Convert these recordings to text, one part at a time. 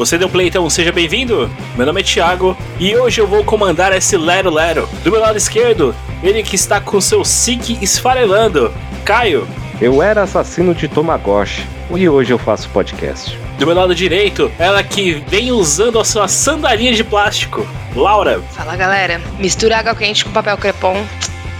Você deu play, então seja bem-vindo. Meu nome é Thiago e hoje eu vou comandar esse Lero Lero. Do meu lado esquerdo, ele que está com seu SIC esfarelando, Caio. Eu era assassino de Tomagotchi e hoje eu faço podcast. Do meu lado direito, ela que vem usando a sua sandalinha de plástico, Laura. Fala galera, mistura água quente com papel crepom,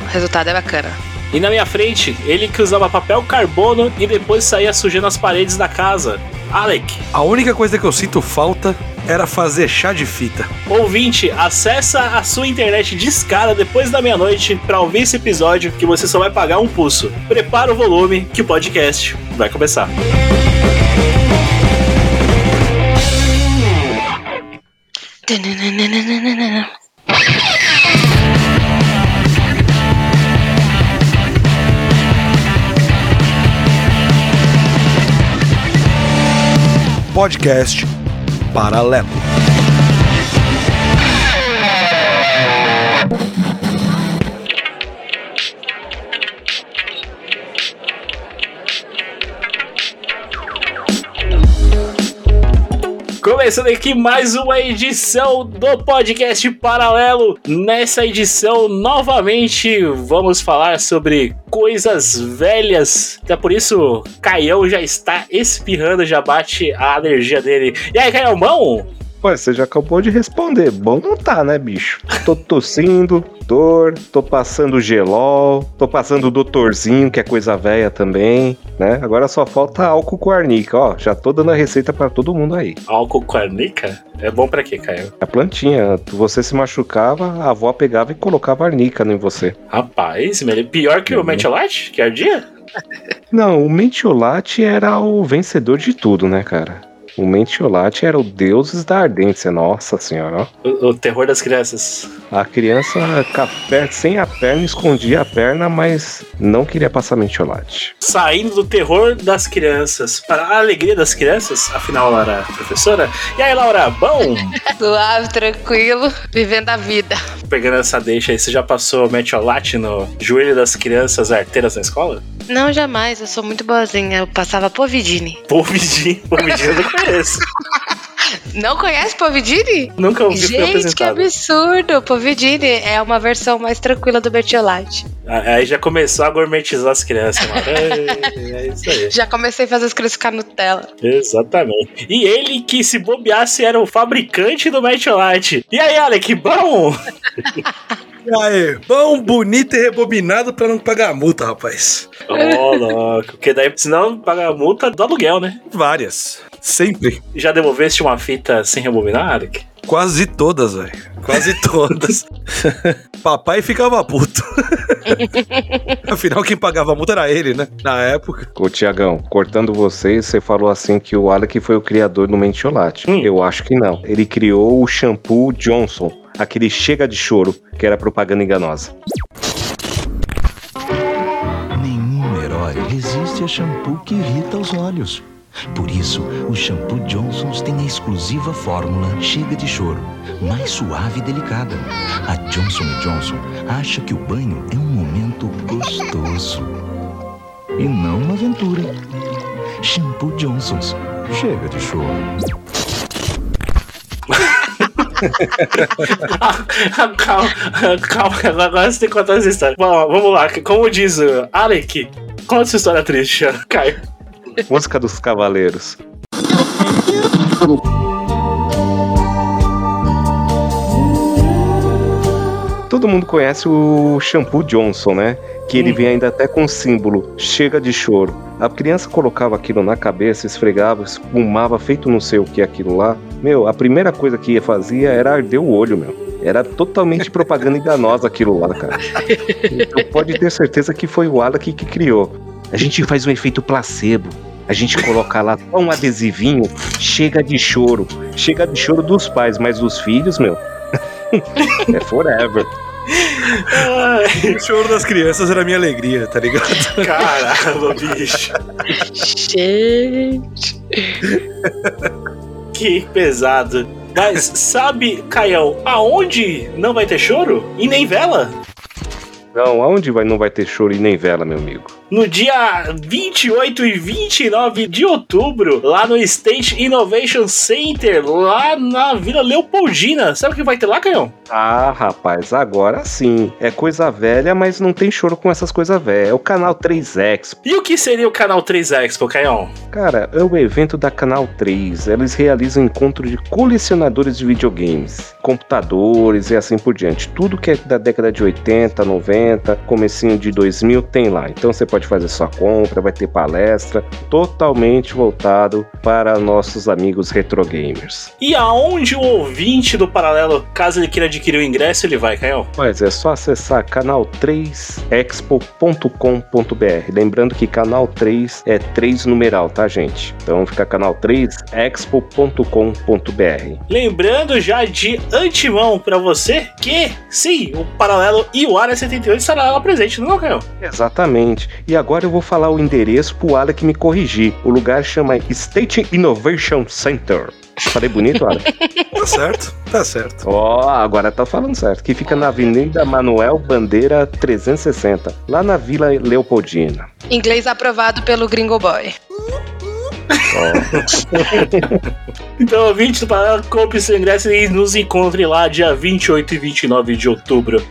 o resultado é bacana. E na minha frente, ele que usava papel carbono e depois saía sujando as paredes da casa, Alec. A única coisa que eu sinto falta era fazer chá de fita. Ouvinte, acessa a sua internet de escala depois da meia-noite para ouvir esse episódio que você só vai pagar um pulso. Prepara o volume que o podcast vai começar. Podcast Paralelo. Começando aqui mais uma edição do podcast Paralelo. Nessa edição, novamente, vamos falar sobre coisas velhas. Até por isso, Caião já está espirrando, já bate a alergia dele. E aí, Caião, bom? Ué, você já acabou de responder. Bom não tá, né, bicho? Tô tossindo, dor, tô passando gelol, tô passando doutorzinho, que é coisa velha também, né? Agora só falta álcool com arnica, ó. Já tô dando a receita para todo mundo aí. Álcool com arnica? É bom para quê, Caio? A plantinha, você se machucava, a avó pegava e colocava arnica em você. Rapaz, é pior que o metiolate, que ardia? Não, o metiolate era o vencedor de tudo, né, cara? O Mentiolate era o deuses da ardência, nossa senhora. O, o terror das crianças. A criança sem a perna escondia a perna, mas não queria passar Mentiolate. Saindo do terror das crianças para a alegria das crianças, afinal ela era professora. E aí, Laura, bom? Suave, tranquilo, vivendo a vida. Pegando essa deixa aí, você já passou Metiolate no joelho das crianças arteiras na escola? Não, jamais. Eu sou muito boazinha. Eu passava Povidine. Povidine? Povidine eu não conheço. Não conhece Povidine? Nunca ouvi Gente, que absurdo! Povidine é uma versão mais tranquila do Bertiolate. Aí já começou a gourmetizar as crianças, mano. É, é isso aí. Já comecei a fazer as crianças ficar Nutella. Exatamente. E ele que se bobeasse era o fabricante do Bertiolate. E aí, Alec, bom? E aí, bom, bonito e rebobinado pra não pagar a multa, rapaz. Ô, oh, louco. Porque daí, senão, paga a multa do aluguel, né? Várias. Sempre. Já devolveste uma fita sem rebobinar, Alec? Quase todas, velho. Quase todas. Papai ficava puto. Afinal, quem pagava a multa era ele, né? Na época. Ô, Tiagão, cortando vocês, você falou assim que o Alec foi o criador do Mentiolate. Hum. Eu acho que não. Ele criou o shampoo Johnson, aquele chega de choro, que era propaganda enganosa. Nenhum herói resiste a shampoo que irrita os olhos. Por isso, o shampoo Johnson's tem a exclusiva fórmula Chega de Choro, mais suave e delicada. A Johnson Johnson acha que o banho é um momento gostoso e não uma aventura. Shampoo Johnson's, chega de choro. Calma, calma, agora você tem que contar essa história. Bom, vamos lá, como diz o Alec, conta essa história triste, Caio. Música dos Cavaleiros. Todo mundo conhece o shampoo Johnson, né? Que ele vem ainda até com o símbolo chega de choro. A criança colocava aquilo na cabeça, esfregava, espumava, feito não sei o que aquilo lá. Meu, a primeira coisa que ia fazia era arder o olho, meu. Era totalmente propaganda enganosa aquilo lá, cara. Então pode ter certeza que foi o Alec que criou. A gente faz um efeito placebo. A gente coloca lá só um adesivinho, chega de choro. Chega de choro dos pais, mas dos filhos, meu, é forever. O choro das crianças era minha alegria, tá ligado? Caramba, bicho. Gente. que pesado. Mas sabe, Caião, aonde não vai ter choro? E nem vela? Não, aonde vai, não vai ter choro e nem vela, meu amigo? No dia 28 e 29 de outubro, lá no State Innovation Center, lá na Vila Leopoldina. Sabe o que vai ter lá, Canhão? Ah, rapaz, agora sim. É coisa velha, mas não tem choro com essas coisas velhas. É o canal 3 Expo. E o que seria o canal 3 Expo, Canhão? Cara, é o evento da Canal 3. Eles realizam encontro de colecionadores de videogames, computadores e assim por diante. Tudo que é da década de 80, 90, comecinho de 2000 tem lá. Então você pode fazer sua compra, vai ter palestra, totalmente voltado para nossos amigos retro gamers. E aonde o ouvinte do Paralelo, caso ele queira adquirir o ingresso, ele vai, Canhão? Mas é só acessar canal3expo.com.br. Lembrando que canal 3 é 3 numeral, tá, gente? Então fica canal3expo.com.br. Lembrando já de antemão para você que, sim, o Paralelo e o Área 78 estará lá presente, não é, Canhão? Exatamente. E agora eu vou falar o endereço pro Alec me corrigir. O lugar chama State Innovation Center. Falei bonito, Alec? Tá certo, tá certo. Ó, agora tá falando certo. Que fica na Avenida Manuel Bandeira 360, lá na Vila Leopoldina. Inglês aprovado pelo Gringo Boy. Então, ouvinte do Paralelo, compre seu ingresso e nos encontre lá dia 28 e 29 de outubro.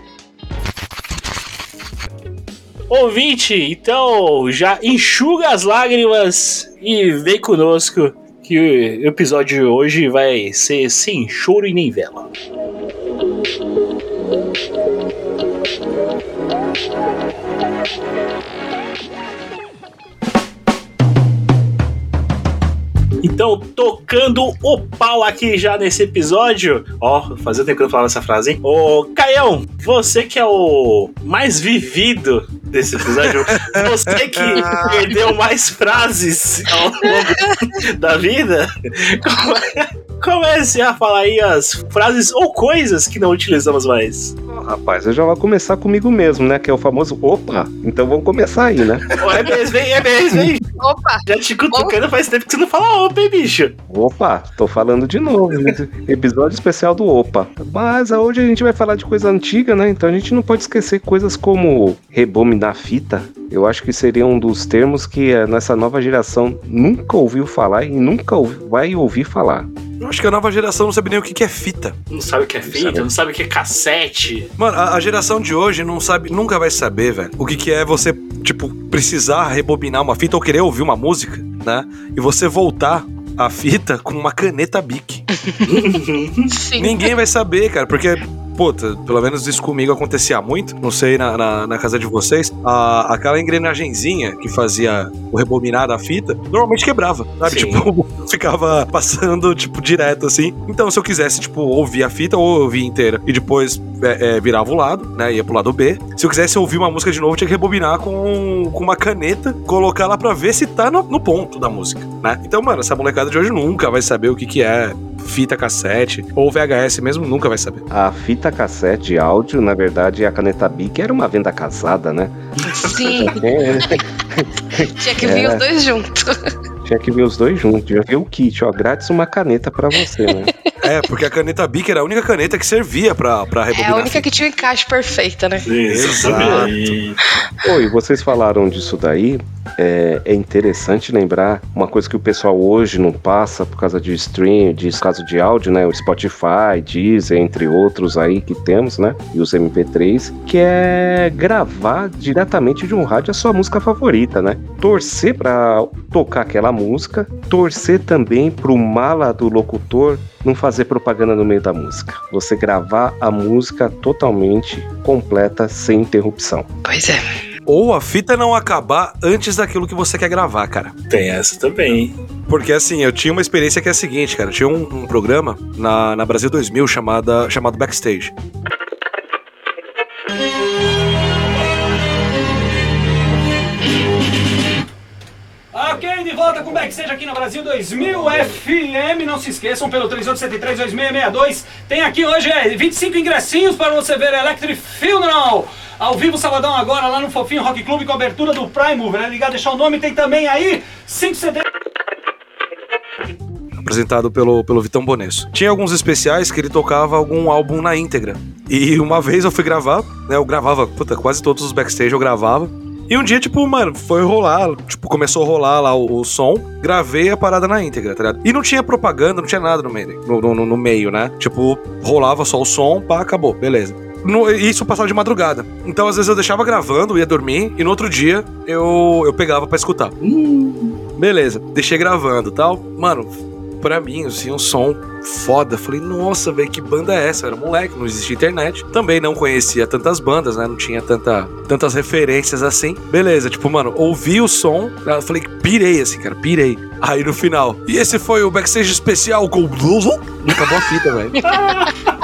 Ouvinte, então já enxuga as lágrimas e vem conosco que o episódio de hoje vai ser sem choro e nem vela. Então, tocando o pau aqui já nesse episódio. Ó, fazia tempo que eu não falava essa frase, hein? Ô, Caião, você que é o mais vivido desse episódio, você que perdeu mais frases ao longo da vida, come- comece a falar aí as frases ou coisas que não utilizamos mais. Rapaz, eu já vou começar comigo mesmo, né? Que é o famoso opa. Então vamos começar aí, né? Ô, é mesmo, hein? É mesmo, hein? Opa! Já te cutucando faz tempo que você não fala opa, hein, bicho? Opa, tô falando de novo. Episódio especial do Opa. Mas hoje a gente vai falar de coisa antiga, né? Então a gente não pode esquecer coisas como rebobinar fita. Eu acho que seria um dos termos que eh, nessa nova geração nunca ouviu falar e nunca vai ouvir falar. Eu acho que a nova geração não sabe nem o que que é fita. Não sabe o que é fita, não sabe o que é cassete. Mano, a, a geração de hoje não sabe, nunca vai saber, velho, o que que é você, tipo, precisar rebobinar uma fita ou querer ouvir uma música, né? E você voltar a fita com uma caneta Bic. Sim. Ninguém vai saber, cara, porque. Puta, pelo menos isso comigo acontecia muito. Não sei na, na, na casa de vocês. A, aquela engrenagenzinha que fazia o rebobinar da fita normalmente quebrava, sabe? Sim. Tipo, ficava passando, tipo, direto assim. Então, se eu quisesse, tipo, ouvir a fita ou ouvir inteira e depois é, é, virava o lado, né? Ia pro lado B. Se eu quisesse ouvir uma música de novo, eu tinha que rebobinar com, com uma caneta, colocar lá pra ver se tá no, no ponto da música, né? Então, mano, essa molecada de hoje nunca vai saber o que, que é fita cassete ou VHS mesmo, nunca vai saber. A fita cassete de áudio, na verdade, a caneta Bic era uma venda casada, né? Sim, É, tinha que vir É. os dois juntos. tinha que ver os dois juntos. Já viu o kit, ó, grátis uma caneta pra você, né? É, porque a caneta Bic era a única caneta que servia pra, pra É rebobinar. a única que tinha o encaixe perfeito, né? Exato. Pô, e vocês falaram disso daí, é, é interessante lembrar uma coisa que o pessoal hoje não passa por causa de stream, de caso de áudio, né? O Spotify, Deezer, entre outros aí que temos, né? E os MP3, que é gravar diretamente de um rádio a sua música favorita, né? Torcer pra tocar aquela música, torcer também pro mala do locutor não fazer propaganda no meio da música. Você gravar a música totalmente completa, sem interrupção. Pois é. Ou a fita não acabar antes daquilo que você quer gravar, cara. Tem essa também. Porque assim, eu tinha uma experiência que é a seguinte, cara. Eu tinha um, um programa na, na Brasil 2000 chamada, chamado Backstage. Volta com o Backstage aqui no Brasil 2000 FM. Não se esqueçam, pelo 3873-2662. Tem aqui hoje é, 25 ingressinhos para você ver Electric Funeral. Ao vivo, sabadão, agora, lá no Fofinho Rock Club, com abertura do Prime Mover. É ligar, deixar o nome. Tem também aí 5 CD. apresentado pelo, pelo Vitão Bonesso. Tinha alguns especiais que ele tocava algum álbum na íntegra. E uma vez eu fui gravar, né? Eu gravava, puta, quase todos os backstage eu gravava. E um dia, tipo, mano, foi rolar, tipo, começou a rolar lá o, o som, gravei a parada na íntegra, tá ligado? E não tinha propaganda, não tinha nada no meio, no, no, no meio, né? Tipo, rolava só o som, pá, acabou, beleza. No- isso passava de madrugada. Então, às vezes, eu deixava gravando, ia dormir, e no outro dia eu, eu pegava pra escutar. Beleza, deixei gravando e tal. Mano, pra mim, assim, um som foda. Falei, nossa, velho, que banda é essa? Eu era moleque, não existia internet. Também não conhecia tantas bandas, né? Não tinha tanta, tantas referências assim. Beleza, tipo, mano, ouvi o som, falei, pirei, assim, cara, pirei. Aí no final, e esse foi o backstage especial com. Acabou a fita, velho.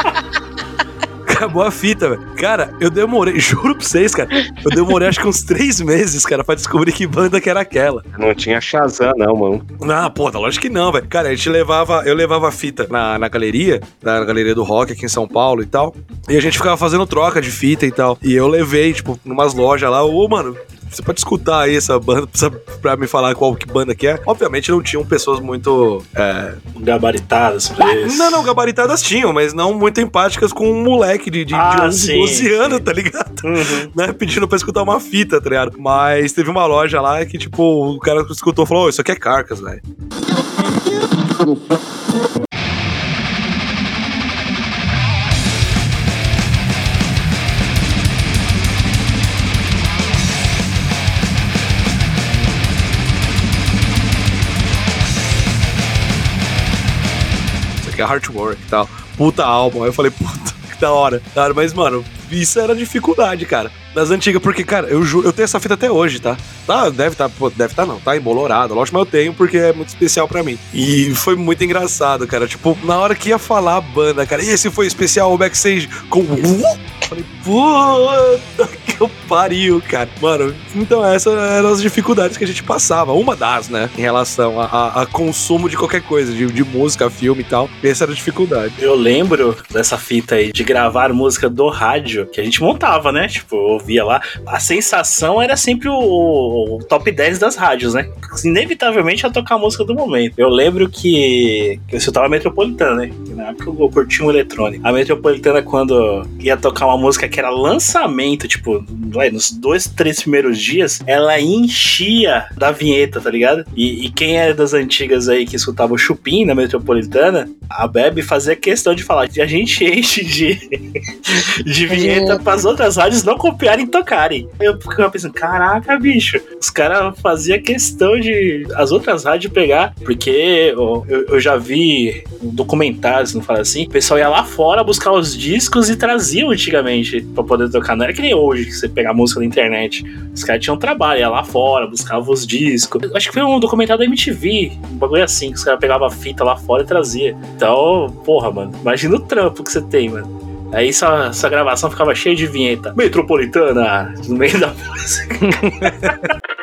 Acabou a fita, velho. Cara, eu demorei, juro pra vocês, cara. Eu demorei acho que uns três meses, cara, pra descobrir que banda que era aquela. Não tinha Shazam, não, mano. Ah, pô, tá lógico que não, velho. Cara, a gente levava, eu levava a fita na, na galeria, na galeria do rock aqui em São Paulo e tal. E a gente ficava fazendo troca de fita e tal. E eu levei, tipo, numas lojas lá, ô, mano. Você pode escutar aí essa banda pra, pra me falar qual que banda que é? Obviamente não tinham pessoas muito. É... Gabaritadas pra isso. Não, não, gabaritadas tinham, mas não muito empáticas com um moleque de, de, de Ah, 11, sim, 12 anos, sim. tá ligado? Uhum. né, pedindo pra escutar uma fita, tá ligado? Mas teve uma loja lá que, tipo, o cara que escutou e falou: Ô, isso aqui é Carcas, velho. Aqui é Heartwork e tal. Puta álbum. Aí eu falei, puta, que da hora. Da hora, mas, mano, isso era dificuldade, cara. Das antigas, porque, cara, eu eu tenho essa fita até hoje, tá? Tá, deve tá, pô, deve tá não, tá embolorado. Lógico, mas eu tenho porque é muito especial pra mim. E foi muito engraçado, cara. Tipo, na hora que ia falar a banda, cara, e esse foi especial o backstage com. Falei, puta que eu pariu, cara. Mano, então essas eram as dificuldades que a gente passava. Uma das, né? Em relação a, a- a consumo de qualquer coisa, de, de música, filme e tal. Essa era a dificuldade. Eu lembro dessa fita aí de gravar música do rádio, que a gente montava, né? Tipo, ouvia lá. A sensação era sempre o, o top 10 das rádios, né? Inevitavelmente ia tocar a música do momento. Eu lembro que, que eu escutava a Metropolitana, né? Na época eu curtia um eletrônico. A Metropolitana, quando ia tocar uma música que era lançamento, tipo, vai, nos dois, três primeiros dias, ela enchia da vinheta, tá ligado? E, e quem é das antigas aí que escutava o Chupim na Metropolitana, a Bebe fazia questão de falar que a gente enche de, de vinheta para as outras rádios não copiarem e tocarem. Eu ficava pensando, caraca, bicho, os caras faziam questão de as outras rádios pegar, porque eu, eu já vi documentários, não fala assim, o pessoal ia lá fora buscar os discos e traziam antigamente pra poder tocar. Não era que nem hoje que você pegar música na internet. Os caras tinham trabalho, ia lá fora, buscava os discos. Acho que foi um documentário da MTV, um bagulho assim, que os caras pegavam a fita lá fora e trazia. Então, porra, mano, imagina o trampo que você tem, mano. Aí sua, sua gravação ficava cheia de vinheta. Metropolitana, no meio da música.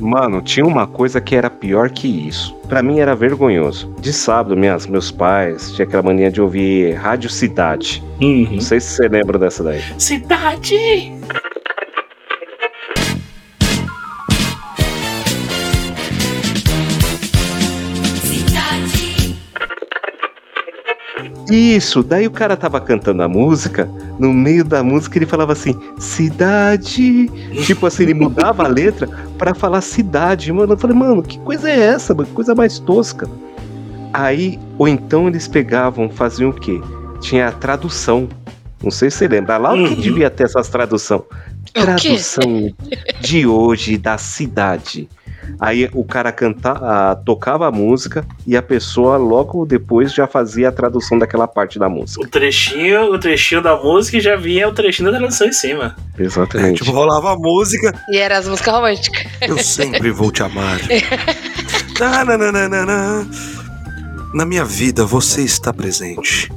Mano, tinha uma coisa que era pior que isso. Pra mim era vergonhoso. De sábado, minhas, meus pais tinha aquela mania de ouvir Rádio Cidade. Uhum. Não sei se você lembra dessa daí. Cidade! Isso, daí o cara tava cantando a música, no meio da música ele falava assim, cidade. Tipo assim, ele mudava a letra pra falar cidade. Mano, eu falei, mano, que coisa é essa, mano? Que coisa mais tosca. Aí, ou então eles pegavam, faziam o quê? Tinha a tradução. Não sei se você lembra. Lá Uhum. que devia ter essas tradução. Tradução de hoje da cidade. Aí o cara canta, ah, tocava a música e a pessoa logo depois já fazia a tradução daquela parte da música. O trechinho, o trechinho da música e já vinha o trechinho da tradução em cima. Exatamente. Tipo, rolava a música, E era as músicas românticas. eu sempre vou te amar. Na minha vida, você está presente.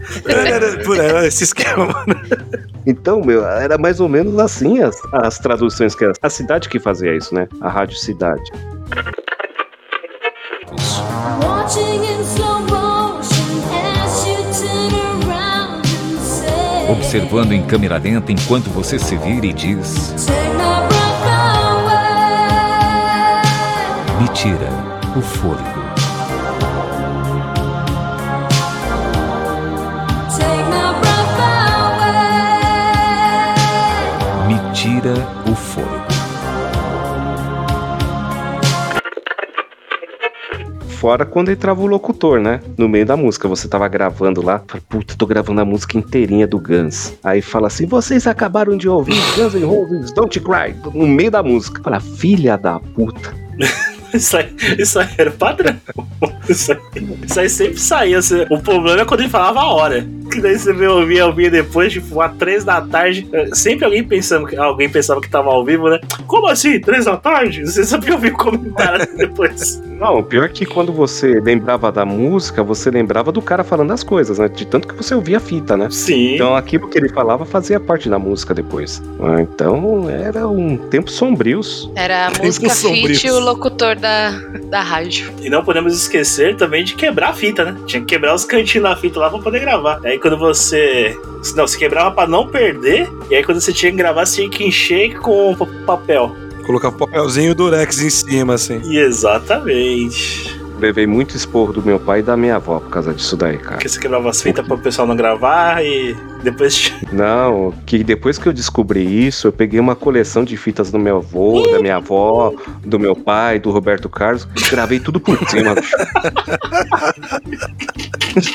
Por aí, esse esquema, mano. Então, meu, era mais ou menos assim as, as traduções que era. A cidade que fazia isso, né? A Rádio Cidade. Observando em câmera lenta enquanto você se vira e diz: me tira o fôlego. Me tira Fora quando entrava o locutor, né? No meio da música. Você tava gravando lá. Fala, puta, tô gravando a música inteirinha do Guns. Aí fala assim: vocês acabaram de ouvir Guns N' Roses Don't Cry. No meio da música. Fala, filha da puta. Isso aí, isso aí era padrão. Isso aí, isso aí sempre saía. assim. O problema é quando ele falava a hora. Que daí você veio ouvir ao vivo depois, tipo, às três da tarde. Sempre alguém pensando que alguém pensava que tava ao vivo, né? Como assim? Três da tarde? Você sabia ouvir o comentário depois. Não, o pior é que quando você lembrava da música, você lembrava do cara falando as coisas, né? De tanto que você ouvia a fita, né? Sim. Então aquilo que ele falava fazia parte da música depois. Ah, Então era um tempo sombrios. Era a música fit e o locutor da, da rádio. E não podemos esquecer também de quebrar a fita, né? Tinha que quebrar os cantinhos da fita lá pra poder gravar. Aí quando você. Não, você quebrava pra não perder. E aí quando você tinha que gravar, você tinha que encher com pa- papel. Colocar um papelzinho durex em cima, assim. E exatamente. Levei muito esporro do meu pai e da minha avó por causa disso daí, cara. Porque você quebrava as fitas pro pessoal não gravar e depois. Não, que depois que eu descobri isso, eu peguei uma coleção de fitas do meu avô, da minha avó, do meu pai, do Roberto Carlos, gravei tudo por cima, bicho.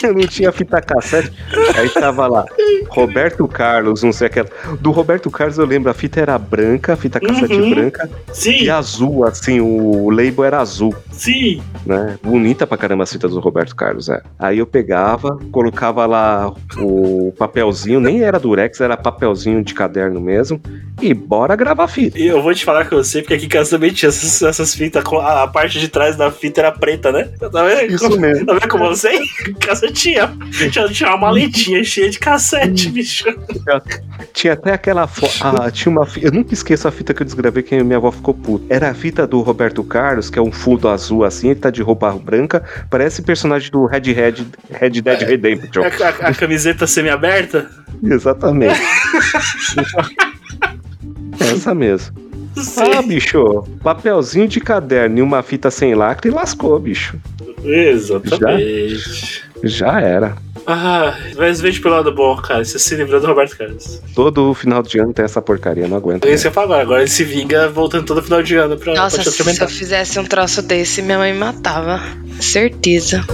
Eu não tinha fita cassete. Aí tava lá, Roberto Carlos, não sei aquela. Do Roberto Carlos eu lembro, a fita era branca, a fita cassete Uhum. branca, Sim, e azul, assim, o label era azul. sim. né? Bonita pra caramba as fitas do Roberto Carlos, é. Aí eu pegava, colocava lá o papelzinho, nem era durex, era papelzinho de caderno mesmo, e bora gravar fita. E eu vou te falar que eu sei, porque aqui em casa também tinha essas, essas fitas, a, a parte de trás da fita era preta, né? Tá vendo? Isso mesmo. Tá vendo como eu sei? Em casa tinha. Tinha, tinha uma maletinha cheia de cassete, bicho. Tinha até aquela foto. Ah, tinha uma fita. Eu nunca esqueço a fita que eu desgravei que minha avó ficou puta. Era a fita do Roberto Carlos, que é um fundo azul assim, ele tá de roupa branca, parece personagem do Red Red, Red Dead Redemption. A, a- a camiseta semi-aberta? Exatamente. Essa mesmo. Ah, bicho, papelzinho de caderno e uma fita sem lacre lascou, bicho. Exatamente. Já era. Ah, mas veja pelo lado bom, cara. Você se livrou do Roberto Carlos. Todo final de ano tem essa porcaria, não aguento. É isso que eu falo agora. Agora ele se vinga voltando todo final de ano pra, Nossa, pra se eu fizesse um troço desse, minha mãe me matava. Certeza.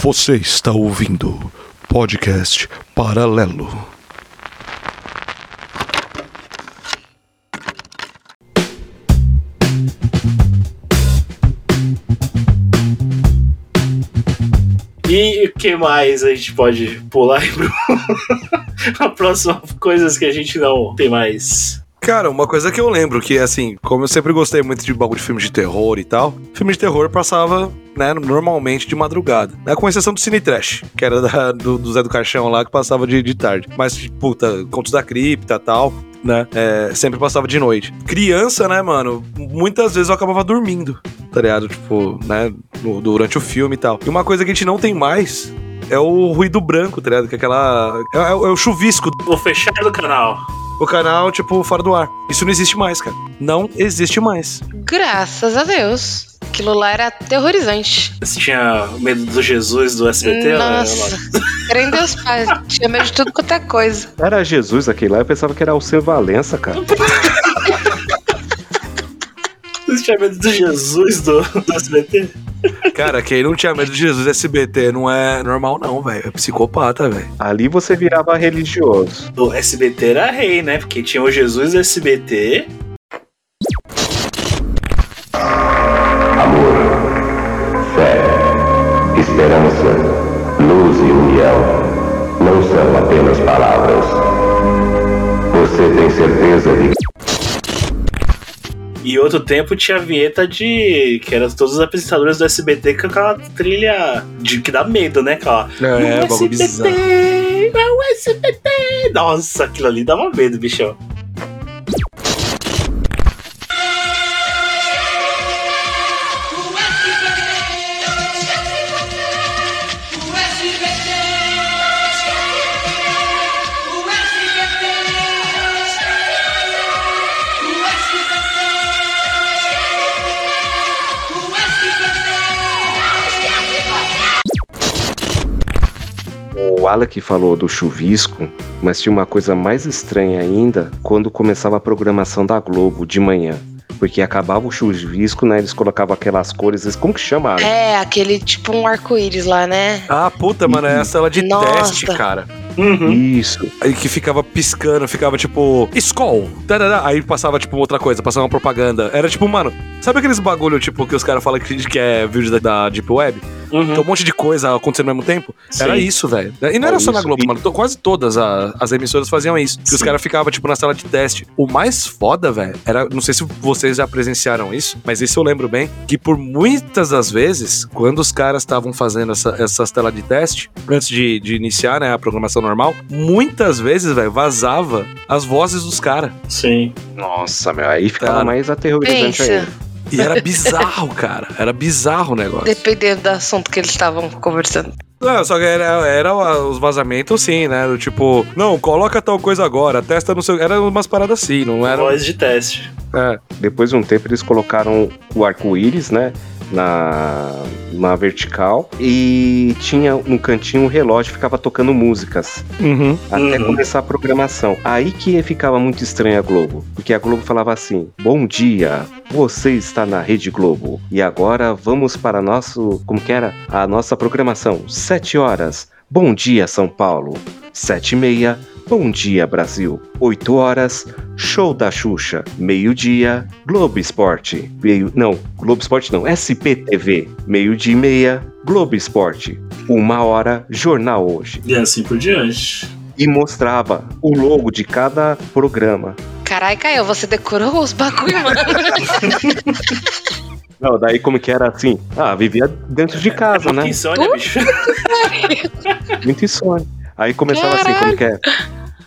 Você está ouvindo podcast Paralelo. E o que mais a gente pode pular pro... a próxima coisas que a gente não tem mais. Cara, uma coisa que eu lembro que, assim, como eu sempre gostei muito de bagulho de filme de terror e tal, filme de terror passava, né, normalmente de madrugada. Né, com exceção do Cine Trash, que era da- do, do Zé do Caixão lá, que passava de, de tarde. Mas, puta, Contos da Cripta e tal, né, é, sempre passava de noite. Criança, né, mano, muitas vezes eu acabava dormindo, tá ligado? Tipo, né, no- durante o filme e tal. E uma coisa que a gente não tem mais... É o ruído branco, tá ligado? Que é aquela. É, é o- é o chuvisco Vou fechar do canal. O canal, tipo, fora do ar. Isso não existe mais, cara. Não existe mais. Graças a Deus. Aquilo lá era aterrorizante. Você tinha medo do Jesus do SBT? Nossa. Era em Deus Pai. Tinha medo de tudo quanto é coisa. Era Jesus aquele lá, eu pensava que era o Seu Valença, cara. Você tinha medo do Jesus do, do SBT? Cara, quem não tinha medo de Jesus SBT não é normal, não, velho. É psicopata, velho. Ali você virava religioso. O SBT era rei, né? Porque tinha o Jesus SBT. Esperança, luz e união não são apenas palavras. Você tem certeza de E outro tempo tinha a vinheta de. que eram todos os apresentadores do SBT com aquela trilha de que dá medo, né? Aquela. É, "No bagulho bizarro. SBT, no SBT. Nossa, aquilo ali dava medo, bichão. O Alec falou do chuvisco, mas tinha uma coisa mais estranha ainda quando começava a programação da Globo de manhã. Porque acabava o chuvisco, né? Eles colocavam aquelas cores. Como que chama? É, aquele tipo um arco-íris lá, né? Ah, puta, mano, é a tela de Nossa. teste, cara. Uhum. Isso. Aí que ficava piscando, ficava tipo, Skol! Aí passava tipo outra coisa, passava uma propaganda. Era tipo, mano, sabe aqueles bagulho tipo que os caras falam que, que é vídeo da, da Deep Web? Uhum. Tem um monte de coisa acontecendo ao mesmo tempo. Era Sim. isso, velho. E não É era só na isso. Globo, E- mano. Quase todas a- as emissoras faziam isso. Que os caras ficavam, tipo, na sala de teste. O mais foda, velho, era. Não sei se vocês já presenciaram isso, mas isso eu lembro bem. Que por muitas das vezes, quando os caras estavam fazendo essa- essas telas de teste, antes de, de iniciar, né, a programação normal, muitas vezes, velho, vazava as vozes dos caras. Sim. Nossa, meu, aí ficava Cara. mais aterrorizante Pensa. ainda. E era bizarro, cara. Era bizarro o negócio. Dependendo do assunto que eles estavam conversando. Não, só que era, era os vazamentos sim, né? Do tipo, não, coloca tal coisa agora, testa no seu. Era umas paradas assim, não era. Voz de teste. É, Depois de um tempo eles colocaram o arco-íris, né? Na, na vertical. E tinha no cantinho um relógio que ficava tocando músicas. uhum. Até Uhum. começar a programação. Aí que ficava muito estranho a Globo. Porque a Globo falava assim: Bom dia, você está na Rede Globo. E agora vamos para nosso. Como que era? A nossa programação. Sete horas. Bom dia, São Paulo. Sete e meia. Bom dia, Brasil. 8 horas, show da Xuxa. Meio-dia, Globo Esporte. Meio, não, Globo Esporte não, SPTV. Meio-dia e meia, Globo Esporte. Uma hora, Jornal Hoje E assim por diante. e mostrava o logo de cada programa. Carai, Caio, você decorou os bagulho, mano? Não, daí como que era assim? Ah, vivia dentro de casa, é né? muito insônia, bicho. Muito insônia. Aí começava assim, como que é?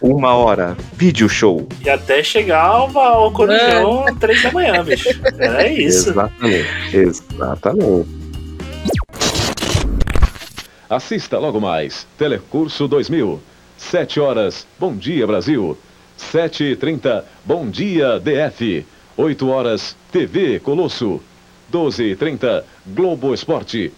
Uma hora, vídeo show. E até chegar ao, ao Corujão três da manhã, bicho. É isso. Exatamente. Exatamente. Assista logo mais. Telecurso 2000. 7 horas, Bom Dia Brasil. 7h30, Bom Dia DF. 8 horas, TV Colosso. 12h30, Globo Esporte.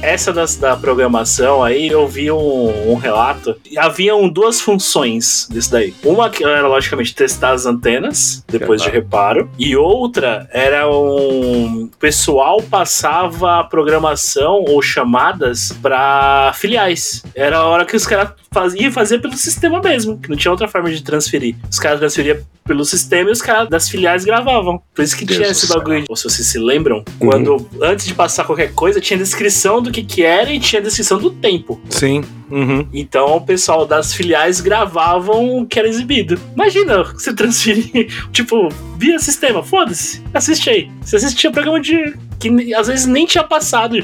Essa das, da programação aí, eu vi um, um relato. E Haviam duas funções disso daí. Uma que era, logicamente, testar as antenas, depois de reparo. E outra era um. O pessoal passava a programação ou chamadas para filiais. Era a hora que os caras faziam fazer pelo sistema mesmo, que não tinha outra forma de transferir. Os caras transferiam pelo sistema e os caras das filiais gravavam. Por isso que Deus tinha esse bagulho. Ou se vocês se lembram, quando antes de passar qualquer coisa, tinha descrição do que que era e tinha descrição do tempo. Sim. Uhum. Então o pessoal das filiais gravavam o que era exibido. Imagina você transferir, tipo, via sistema, foda-se, assiste aí. Você assistia programa de. que às vezes nem tinha passado.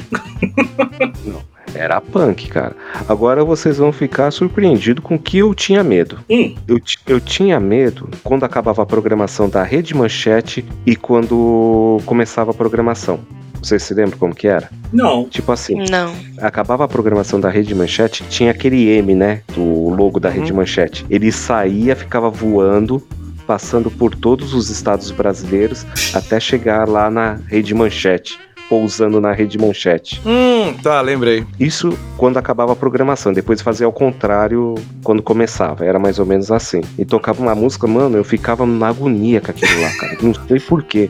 Era punk, cara. Agora vocês vão ficar surpreendidos com o que eu tinha medo. Hum, Eu, eu tinha medo quando acabava a programação da Rede Manchete e quando começava a programação. Vocês se lembram como que era? não. Tipo assim, Não. acabava a programação da Rede Manchete, tinha aquele M, né? Do logo da Rede Manchete. Ele saía, ficava voando, passando por todos os estados brasileiros até chegar lá na Rede Manchete, pousando na Rede Manchete. Hum, tá, lembrei. Isso quando acabava a programação, depois fazia ao contrário quando começava, era mais ou menos assim. E tocava uma música, mano, eu ficava na agonia com aquilo lá, cara. Não sei porquê.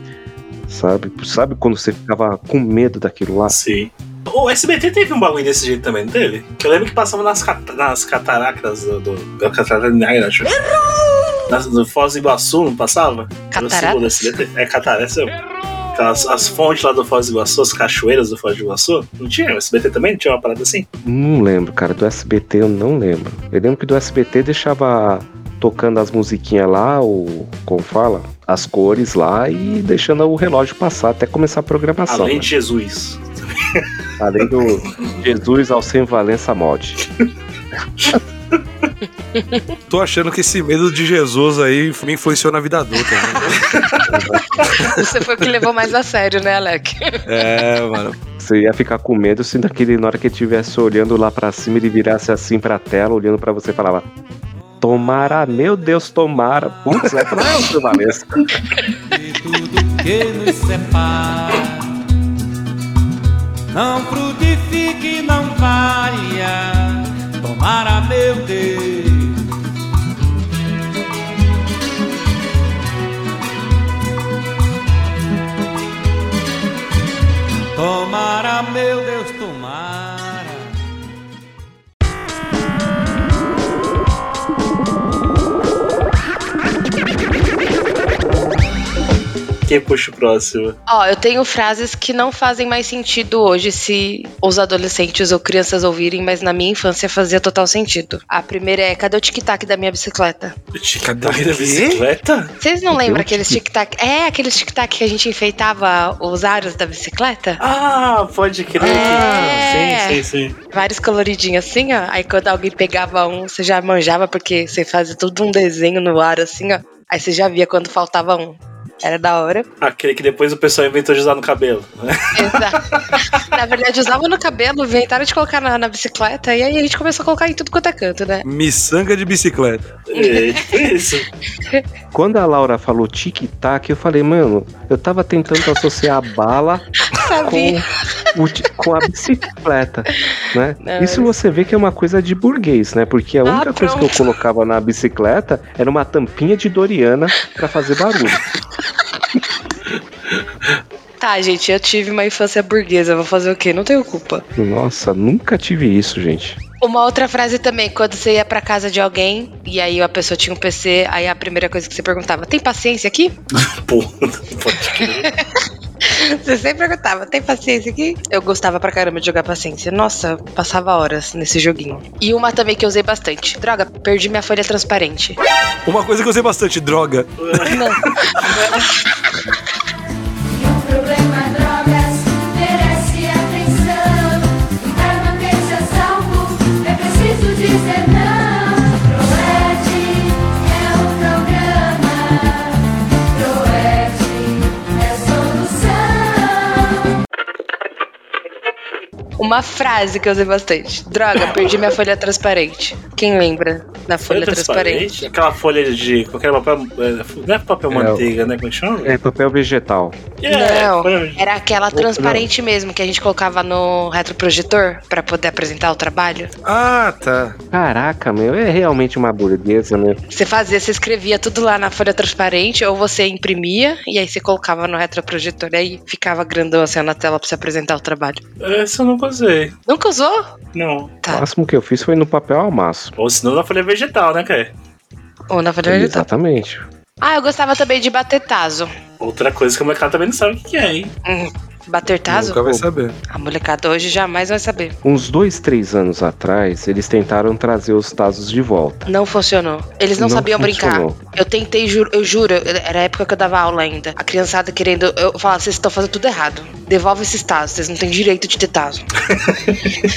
Sabe? Sabe quando você ficava com medo daquilo lá? Sim. O SBT teve um bagulho desse jeito também, não teve? Que eu lembro que passava nas, cata- nas cataracas do. do, do catarata de Niagara, acho. Nas, do Foz do Iguaçu, não passava? Cataratas? É catarata, é seu. Aquelas, as fontes lá do Foz do Iguaçu, as cachoeiras do Foz do Iguaçu. Não tinha? O SBT também não tinha uma parada assim? Não lembro, cara. Do SBT eu não lembro. Eu lembro que do SBT deixava tocando as musiquinhas lá, o. Como fala? As cores lá e deixando o relógio passar até começar a programação. Além né? de Jesus. Além do Jesus ao sem Valença mod. Tô achando que esse medo de Jesus aí me influenciou na vida adulta. né? Você foi o que levou mais a sério, né, Alec? é, mano. Você ia ficar com medo se naquele, na hora que ele estivesse olhando lá pra cima, ele virasse assim pra tela, olhando pra você e falava: Tomara, meu Deus, tomara. Putz, é o seu Valença. de tudo que nos separa. Não frutifique que não valha. Tomara, meu Deus. Tomara, meu Deus, tomara. Quem puxa o próximo? Ó, eu tenho frases que não fazem mais sentido hoje se os adolescentes ou crianças ouvirem, mas na minha infância fazia total sentido. A primeira é: cadê o tic-tac da minha bicicleta? O tic-tac da bicicleta? Vocês não lembram aqueles tic-tac? É, aqueles tic-tac que a gente enfeitava os aros da bicicleta? Ah, pode crer. É. Sim, sim, sim. Vários coloridinhos assim, ó. Aí quando alguém pegava um, você já manjava, porque você fazia tudo um desenho no ar assim, ó. Aí você já via quando faltava um. Era da hora. Aquele que depois o pessoal inventou de usar no cabelo. né? Exato. Na verdade, usava no cabelo, inventaram de colocar na, na bicicleta, e aí a gente começou a colocar em tudo quanto é canto, né? Miçanga de bicicleta. É, tipo isso. Quando a Laura falou tic-tac, eu falei, mano, eu tava tentando associar a bala Sabia. com, o com a bicicleta, né? Não, Isso você vê que é uma coisa de burguês, né? Porque a Ah, única coisa que eu pronto. colocava na bicicleta era uma tampinha de Doriana pra fazer barulho. Tá, gente, eu tive uma infância burguesa, vou fazer o quê? Não tenho culpa. Nossa, nunca tive isso, gente. Uma outra frase também, quando você ia pra casa de alguém e aí a pessoa tinha um PC, aí a primeira coisa que você perguntava, tem paciência aqui? Pô, pode crer. Você sempre perguntava, tem paciência aqui? Eu gostava pra caramba de jogar paciência. Nossa, passava horas nesse joguinho. E uma também que eu usei bastante. Droga, perdi minha folha transparente. Uma coisa que eu usei bastante, droga. Não. Uma frase que eu usei bastante. Droga, perdi minha folha transparente. Quem lembra da folha, transparente? Aquela folha de qualquer papel. é, Não é papel É, manteiga, né? Como é que chama? É papel vegetal. É, Não, folha- era aquela transparente mesmo que a gente colocava no retroprojetor pra poder apresentar o trabalho. Ah, tá. Caraca, meu, é realmente uma burguesa, né? Você fazia, você escrevia tudo lá na folha transparente ou você imprimia e aí você colocava no retroprojetor e aí ficava grandão assim na tela pra você apresentar o trabalho. Essa eu nunca usei. Nunca usou? Não. O Tá. máximo que eu fiz foi no papel almaço. Ou senão na folha vegetal, né, cara? Ou na folha vegetal. Exatamente. Ah, eu gostava também de bater taso. Outra coisa que o mercado também não sabe o que que é, hein? Hum, bater taso? Nunca vai saber. A molecada hoje jamais vai saber. Uns dois, três anos atrás, eles tentaram trazer os Tazos de volta. Não funcionou. Eles não, Não sabiam funcionou. brincar. Eu tentei, juro, eu juro, era a época que eu dava aula ainda. A criançada querendo. Eu falava, vocês estão fazendo tudo errado. Devolve esses tazos, vocês não têm direito de ter taso.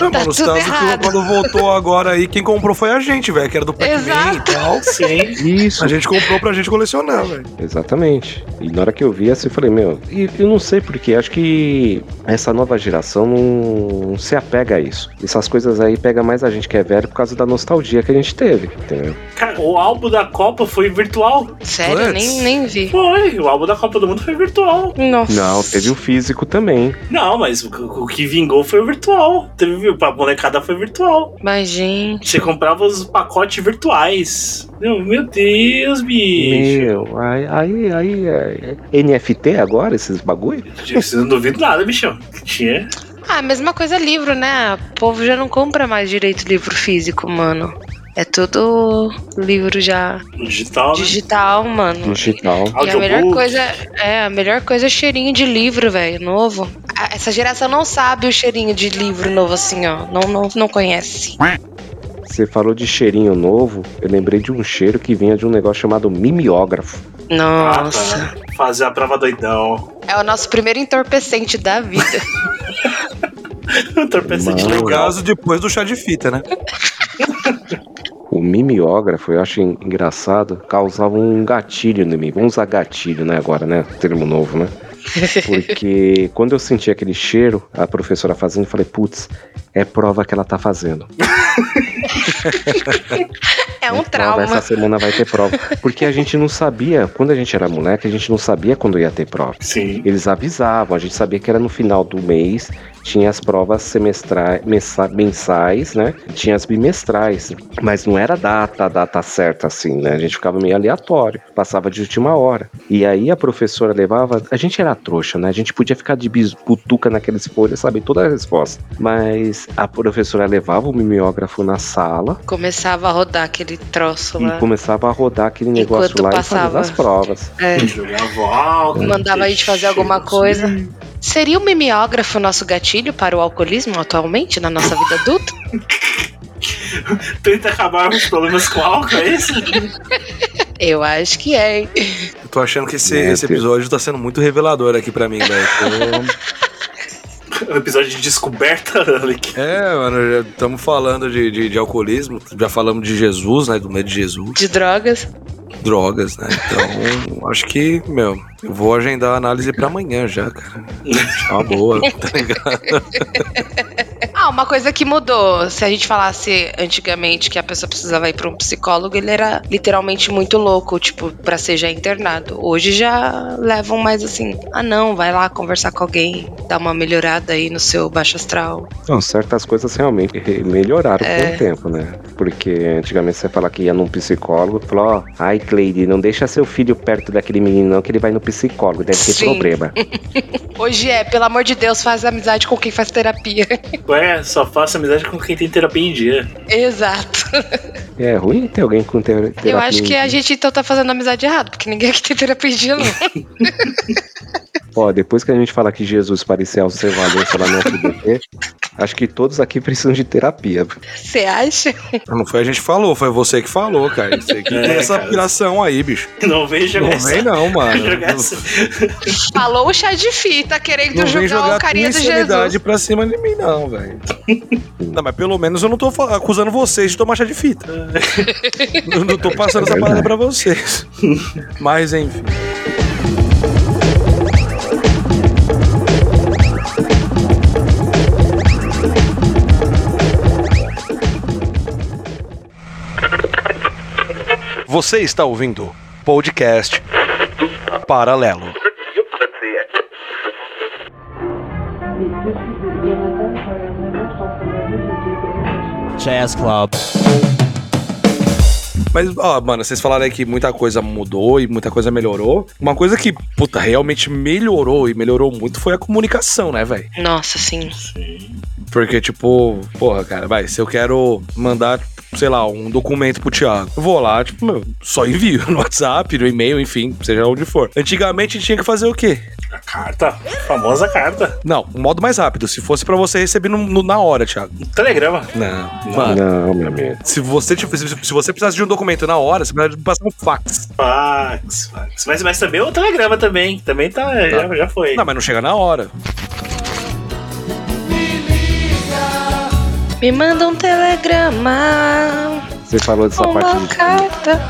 Não, Tá mano, os tudo Tazos errado. quando voltou agora aí, quem comprou foi a gente, velho, que era do Pac-Man e tal. Sim. Isso, A gente comprou pra gente colecionar, velho. exatamente. E na hora que eu vi assim, eu falei, meu, e eu não sei porquê, acho que essa nova geração não se apega a isso. Essas coisas aí pega mais a gente que é velho por causa da nostalgia que a gente teve, entendeu? Cara, o álbum da Copa foi virtual. Sério, nem, nem vi. Foi, o álbum da Copa do Mundo foi virtual. Nossa. Não, teve o físico também. Não, mas o, o que vingou foi o virtual. Teve, pra molecada foi virtual. Mas, gente. Você comprava os pacotes virtuais. Meu, meu Deus, bicho. Meu, aí, aí, aí é NFT agora, esses bagulho? Você não duvido nada, bichão. Tinha. Ah, mesma coisa livro, né? O povo já não compra mais direito livro físico, mano. É tudo livro já Digital. né? digital, mano. Digital. E a melhor Audiobook. coisa é a melhor coisa é cheirinho de livro, velho, novo. Essa geração não sabe o cheirinho de livro novo assim, ó. Não, não, não conhece. Você falou de cheirinho novo, eu lembrei de um cheiro que vinha de um negócio chamado mimeógrafo. Nossa. Fazer a prova doidão. É o nosso primeiro entorpecente da vida. Entorpecente Mano. No legal. caso, depois do chá de fita, né? O mimeógrafo, eu acho en- engraçado, causava um gatilho em mim. Vamos usar gatilho, né, agora, né? Termo novo, né? Porque quando eu senti aquele cheiro, a professora fazendo, eu falei, putz, é prova que ela tá fazendo. É um Prova, trauma. Essa semana vai ter prova. Porque a gente não sabia, quando a gente era moleque, a gente não sabia quando ia ter prova. Sim. Eles avisavam, a gente sabia que era no final do mês tinha as provas semestrais, mensa- mensais, né? Tinha as bimestrais, mas não era data, a data certa assim, né? A gente ficava meio aleatório, passava de última hora. E aí a professora levava, a gente era trouxa, né? A gente podia ficar de bis- butuca naqueles folhas, saber toda a resposta. Mas a professora levava o mimeógrafo na sala Começava a rodar aquele troço e lá. começava a rodar aquele negócio Enquanto lá passava. e fazia as provas. É, Jogava mandava a gente fazer alguma coisa. Seria o mimeógrafo o nosso gatilho para o alcoolismo atualmente na nossa vida adulta? Tenta acabar com os problemas com álcool, é isso? Eu acho que é, hein? Eu tô achando que esse, esse episódio tá sendo muito revelador aqui pra mim, velho. Tô- Um episódio de descoberta, Alec. É, mano, já estamos falando de, de, de alcoolismo, já falamos de Jesus, né? Do medo de Jesus, De drogas. drogas, né? Então, acho que, meu, eu vou agendar a análise pra amanhã já, cara. É uma boa, tá ligado? Ah, uma coisa que mudou. Se a gente falasse antigamente que a pessoa precisava ir pra um psicólogo, ele era literalmente muito louco, tipo, pra ser já internado. Hoje já levam mais assim, ah não, vai lá conversar com alguém, dar uma melhorada aí no seu baixo astral. Não, certas coisas realmente melhoraram É. com o tempo, né? Porque antigamente você fala que ia num psicólogo e falou, ó, ai Cleide, não deixa seu filho perto daquele menino não, que ele vai no psicólogo, deve ter Sim. problema. Hoje é, pelo amor de Deus, faz amizade com quem faz terapia. Ué, só faça amizade com quem tem terapia em dia. Exato. É ruim ter alguém com ter terapia. Eu acho que a gente então tá fazendo amizade errado, porque ninguém aqui tem terapia em dia, não. Ó, depois que a gente fala que Jesus parecia ao ser Valença lá no SBT, acho que todos aqui precisam de terapia. Você acha? Não foi a gente que falou, foi você que falou, cara. Você que É, tem essa cara. piração aí, bicho. Não vem jogar Não essa- vem não, mano. jogar essa- Falou o chá de fita querendo Não vem julgar jogar o carinha do Jesus. pra cima de mim, não, velho. Não, mas pelo menos eu não tô acusando vocês de tomar chá de fita. Eu não tô passando essa parada pra vocês. Mas, enfim. Você está ouvindo podcast Paralelo. Jazz Club. Mas, ó, mano, vocês falaram aí que muita coisa mudou e muita coisa melhorou. Uma coisa que, puta, realmente melhorou e melhorou muito foi a comunicação, né, velho? Nossa, sim. Porque, tipo, porra, cara, vai, se eu quero mandar, sei lá, um documento pro Thiago, eu vou lá, tipo, meu, só envio no WhatsApp, no e-mail, enfim, seja onde for. Antigamente tinha que fazer o quê? A carta. Famosa carta. Não, um modo mais rápido. Se fosse pra você receber no- no- na hora, Thiago. Telegrama. Não, mano. Não, meu amigo. Se você, tipo, se, se você precisasse de um documento na hora, você precisava passar um fax. Fax, fax. Mas, mas também o telegrama também. Também tá. Já, já foi. Não, mas não chega na hora. Me manda um telegrama, Você falou dessa parte uma de... carta.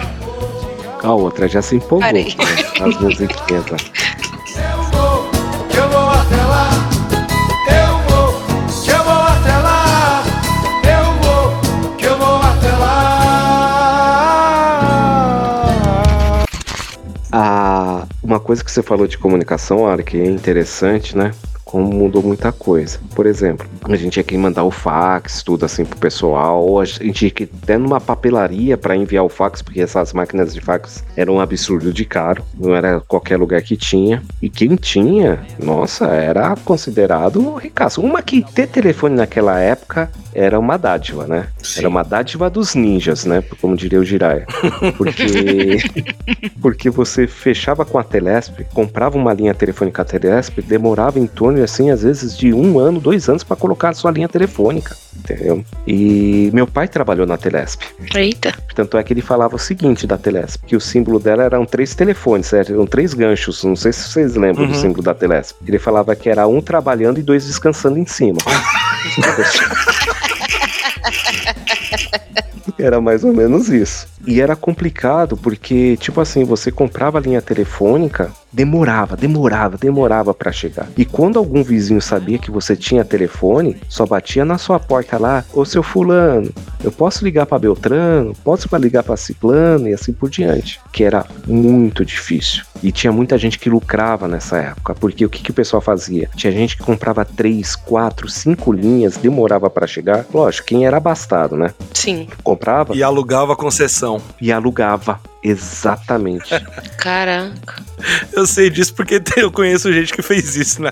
A outra já se empolgou. Parei. né? As musiquinhas lá. Eu vou até lá, eu vou, que eu vou até lá, eu vou, que eu vou até lá. Ah, uma coisa que você falou de comunicação, Ara, que é interessante, né? Como mudou muita coisa. Por exemplo, a gente tinha que mandar o fax, tudo assim pro pessoal, ou a gente tinha que ir até numa papelaria para enviar o fax, porque essas máquinas de fax eram um absurdo de caro, não era qualquer lugar que tinha. E quem tinha, nossa, era considerado um ricaço. Uma que ter telefone naquela época era uma dádiva, né? Era uma dádiva dos ninjas, né? Como diria o Jiraiya. Porque porque você fechava com a Telesp, comprava uma linha telefônica Telesp, demorava em torno, assim, às vezes de um ano, dois anos para colocar a sua linha telefônica, entendeu? E meu pai trabalhou na Telesp. Eita. Tanto é que ele falava o seguinte da Telesp, que o símbolo dela eram três telefones, eram três ganchos, não sei se vocês lembram do Uhum. símbolo da Telesp. Ele falava que era um trabalhando e dois descansando em cima. Era mais ou menos isso. E era complicado porque, tipo assim, você comprava a linha telefônica demorava, demorava, demorava pra chegar. E quando algum vizinho sabia que você tinha telefone, só batia na sua porta lá, ô seu fulano, eu posso ligar pra Beltrano, posso ligar pra Ciclano e assim por diante, que era muito difícil. E tinha muita gente que lucrava nessa época, porque o que, que o pessoal fazia? Tinha gente que comprava três, quatro, cinco linhas, demorava pra chegar. Lógico, quem era abastado, né? Sim. Comprava E alugava a concessão. E alugava. Exatamente. Caraca. Eu sei disso porque eu conheço gente que fez isso, né?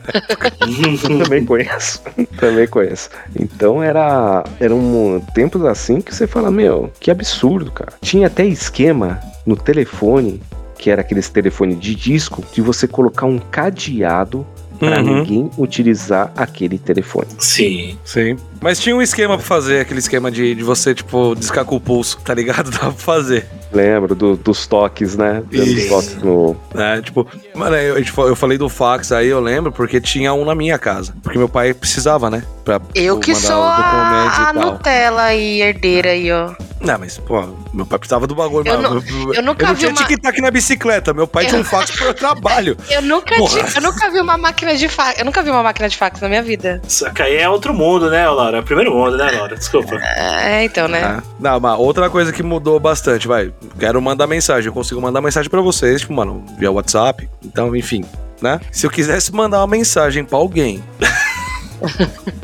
Também conheço. Também conheço. Então era eram um, tempos assim que você fala, meu, que absurdo, cara. Tinha até esquema no telefone, que era aqueles telefone de disco, de você colocar um cadeado para Uhum. ninguém utilizar aquele telefone. Sim. Sim. Mas tinha um esquema pra fazer, aquele esquema de, de você, tipo, descar com o pulso, tá ligado? Dava pra fazer. Lembro do- dos toques, né? Dando Isso. toques no. né? Tipo, mano, eu, fa- eu falei do fax aí, eu lembro, porque tinha um na minha casa. Porque meu pai precisava, né? Pra Eu que sou a, a e. Nutella e herdeira aí, ó. Não, mas, pô, meu pai precisava do bagulho. Eu mano. nu- eu nunca não vi tinha uma- tic-tac na bicicleta. Meu pai tinha um fax pro trabalho. Eu nunca, ti- eu nunca vi uma máquina de fax. Eu nunca vi uma máquina de fax na minha vida. Só que aí é outro mundo, né, Laura? Primeiro mundo, né, Laura? Desculpa. É, então, né? Ah, Não, mas outra coisa que mudou bastante, vai. Quero mandar mensagem. Eu consigo mandar mensagem pra vocês, tipo, mano, via WhatsApp. Então, enfim, né? Se eu quisesse mandar uma mensagem pra alguém.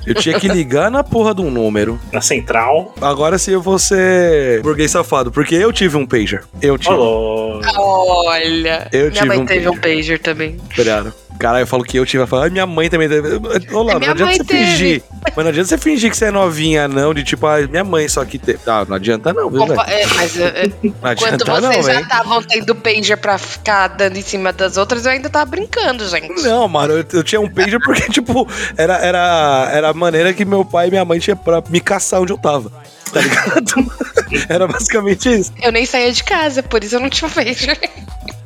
Eu tinha que ligar na porra de um número. Na central. Agora se eu vou ser burguês safado, porque eu tive um pager. Eu tive. Falou. Olha. Eu minha tive mãe um teve um pager também. Obrigado. Caralho, eu falo que eu tive a falar, ah, minha mãe também teve. Laura, Minha não adianta você teve. fingir. Mas não adianta você fingir que você é novinha, não, de tipo, ah, minha mãe só que teve. Ah, não adianta não, viu? Compa- é, mas é, é, Não enquanto adianta não, vocês já velho. estavam tendo pager pra ficar dando em cima das outras, eu ainda tava brincando, gente. Não, mano, eu, eu tinha um pager porque, tipo, era, era, era a maneira que meu pai e minha mãe tinham pra me caçar onde eu tava. Tá ligado? era basicamente isso. Eu nem saía de casa, por isso eu não tinha pager.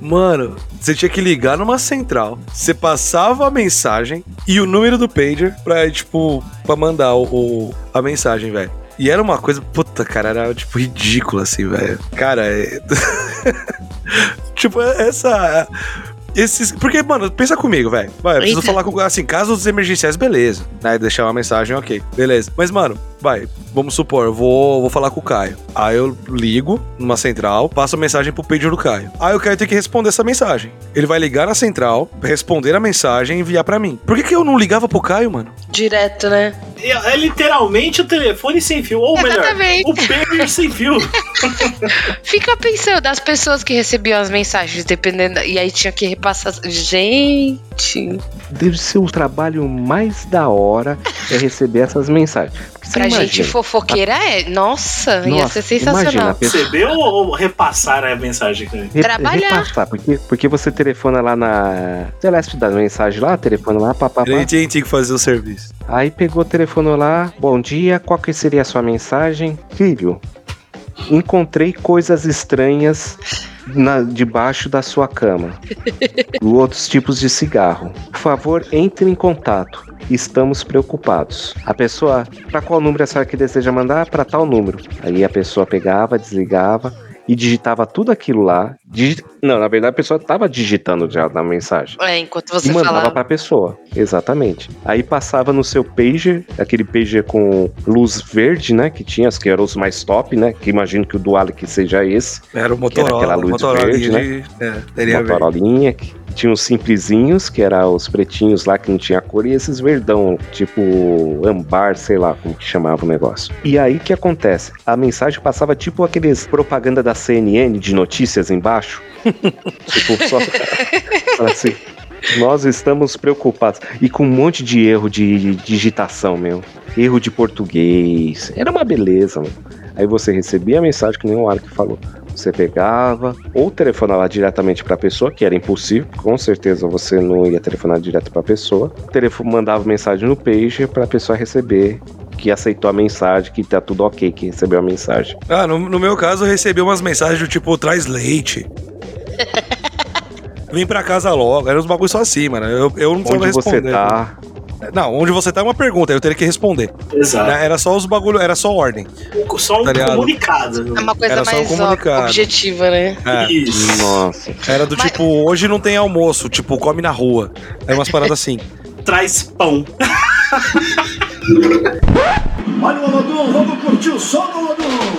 Mano, você tinha que ligar numa central, você passava a mensagem e o número do pager pra, tipo, pra mandar o, o- a mensagem, velho. E era uma coisa, puta, cara, era, tipo, ridícula, assim, velho. Cara, é... tipo, essa... Esses, porque, mano, pensa comigo, velho. Vai, eu preciso Eita. falar com. Assim, casos emergenciais, beleza. Né? Deixar uma mensagem, ok. Beleza. Mas, mano, vai, vamos supor, eu vou, vou falar com o Caio. Aí eu ligo numa central, passo a mensagem pro pager do Caio. Aí o Caio tem que responder essa mensagem. Ele vai ligar na central, responder a mensagem e enviar pra mim. Por que, que eu não ligava pro Caio, mano? Direto, né? É, é literalmente o telefone sem fio. Ou melhor, Exatamente. o pager sem fio. Fica pensando, as pessoas que recebiam as mensagens, dependendo. E aí tinha que repassar. Gente. Deve ser o trabalho mais da hora é receber essas mensagens. Porque você Pra imagina, gente fofoqueira é. Nossa, ia Nossa, ser sensacional. a Receber ou, repassar a mensagem? Re- Trabalhar. Repassar, porque, porque você telefona lá na. Celeste dá mensagem lá, telefona lá, papapá. Ele tinha que fazer o serviço. Aí pegou, telefonou lá, bom dia, qual que seria a sua mensagem? Filho, encontrei coisas estranhas na- debaixo da sua cama. Outros tipos de cigarro. Por favor, entre em contato. Estamos preocupados. A pessoa, para qual número a senhora que deseja mandar? Para tal número. Aí a pessoa pegava, desligava e digitava tudo aquilo lá. Digi- Não, na verdade a pessoa estava digitando já na mensagem É, enquanto você e mandava falava. pra pessoa. Exatamente. Aí passava no seu pager, aquele pager com luz verde, né? Que tinha, que eram os mais top, né? Que imagino que o do Alec seja esse. Era o Que era Motorola. aquela luz Motorola verde, né? de. É, teria verde. Tinha os simplesinhos, que eram os pretinhos lá que não tinha cor, e esses verdão, tipo ambar, sei lá como que chamava o negócio. E aí que acontece? A mensagem passava tipo aqueles propaganda da CNN de notícias embaixo. tipo, só. Assim. Nós estamos preocupados. E com um monte de erro de digitação, meu. Erro de português. Era uma beleza, meu. Aí você recebia a mensagem que nem o Ark falou. Você pegava, ou telefonava diretamente para a pessoa, que era impossível, com certeza você não ia telefonar direto para a pessoa. Telefo mandava mensagem no pager para a pessoa receber que aceitou a mensagem, que tá tudo ok, que recebeu a mensagem. Ah, no, no meu caso, eu recebi umas mensagens do tipo, traz leite. Vem pra casa logo. Era uns bagulho só assim, mano. Eu, eu não precisava Onde você responder. tá? Não, onde você tá é uma pergunta, eu teria que responder. Exato. Né, Era só os bagulho, era só ordem. Só um Tá comunicado. É uma coisa Era só um mais comunicado. objetiva, né? É. Isso. Nossa. Era do tipo, hoje não tem almoço, tipo, come na rua. Era umas paradas assim. Traz pão. Olha o Olodum, vamos curtir o som do Olodum.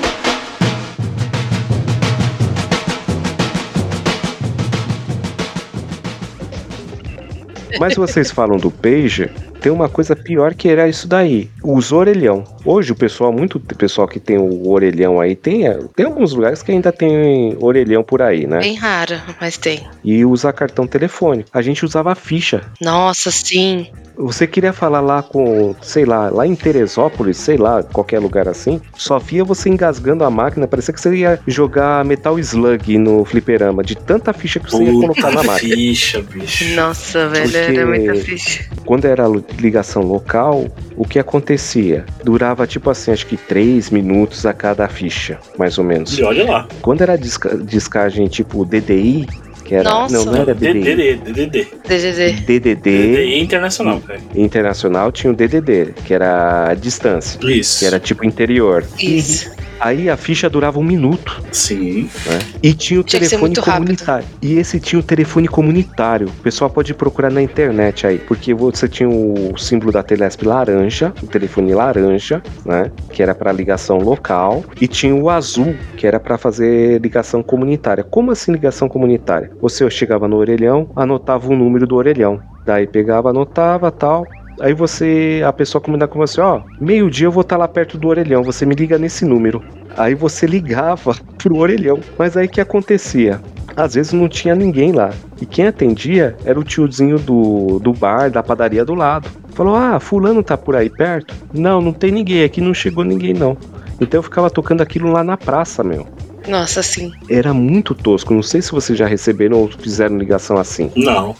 Mas vocês falam do pager, tem uma coisa pior que era isso daí, os orelhão. Hoje o pessoal, muito pessoal que tem o orelhão aí, tem, tem alguns lugares que ainda tem orelhão por aí, né? Bem raro, mas tem. E usa cartão telefônico. A gente usava ficha. Nossa, sim. Você queria falar lá com, sei lá, lá em Teresópolis, sei lá, qualquer lugar assim, só via você engasgando a máquina, parecia que você ia jogar Metal Slug no fliperama, de tanta ficha que você ia colocar na máquina. Ficha, bicho. Nossa, velho, Porque- era muita ficha. Quando era ligação local, o que acontecia? Durava tipo assim, acho que 3 minutos a cada ficha, mais ou menos. E olha lá. Quando era disca- discagem tipo DDI, que era. Nossa. Não, não era. DDD, DDD. DDD. DDD internacional, velho. internacional tinha o DDD, que era a distância, Isso. que era tipo interior. Isso. Aí a ficha durava um minuto, Sim. né? E tinha o Tinha telefone muito rápido. comunitário. E esse tinha o telefone comunitário. O pessoal pode procurar na internet aí, porque você tinha o símbolo da Telesp laranja, o telefone laranja, né? Que era para ligação local, e tinha o azul, que era para fazer ligação comunitária. Como assim ligação comunitária? Você chegava no orelhão, anotava o número do orelhão. Daí pegava, anotava, tal, Aí você, a pessoa combinava com você, ó, meio-dia eu vou estar lá perto do orelhão, você me liga nesse número. Aí você ligava pro orelhão. Mas aí que acontecia? Às vezes não tinha ninguém lá. E quem atendia era o tiozinho do, do bar, da padaria do lado. Falou: Ah, fulano tá por aí perto? Não, não tem ninguém, aqui não chegou ninguém não. Então eu ficava tocando aquilo lá na praça, meu. Nossa, sim. Era muito tosco. Não sei se vocês já receberam ou fizeram ligação assim. Não.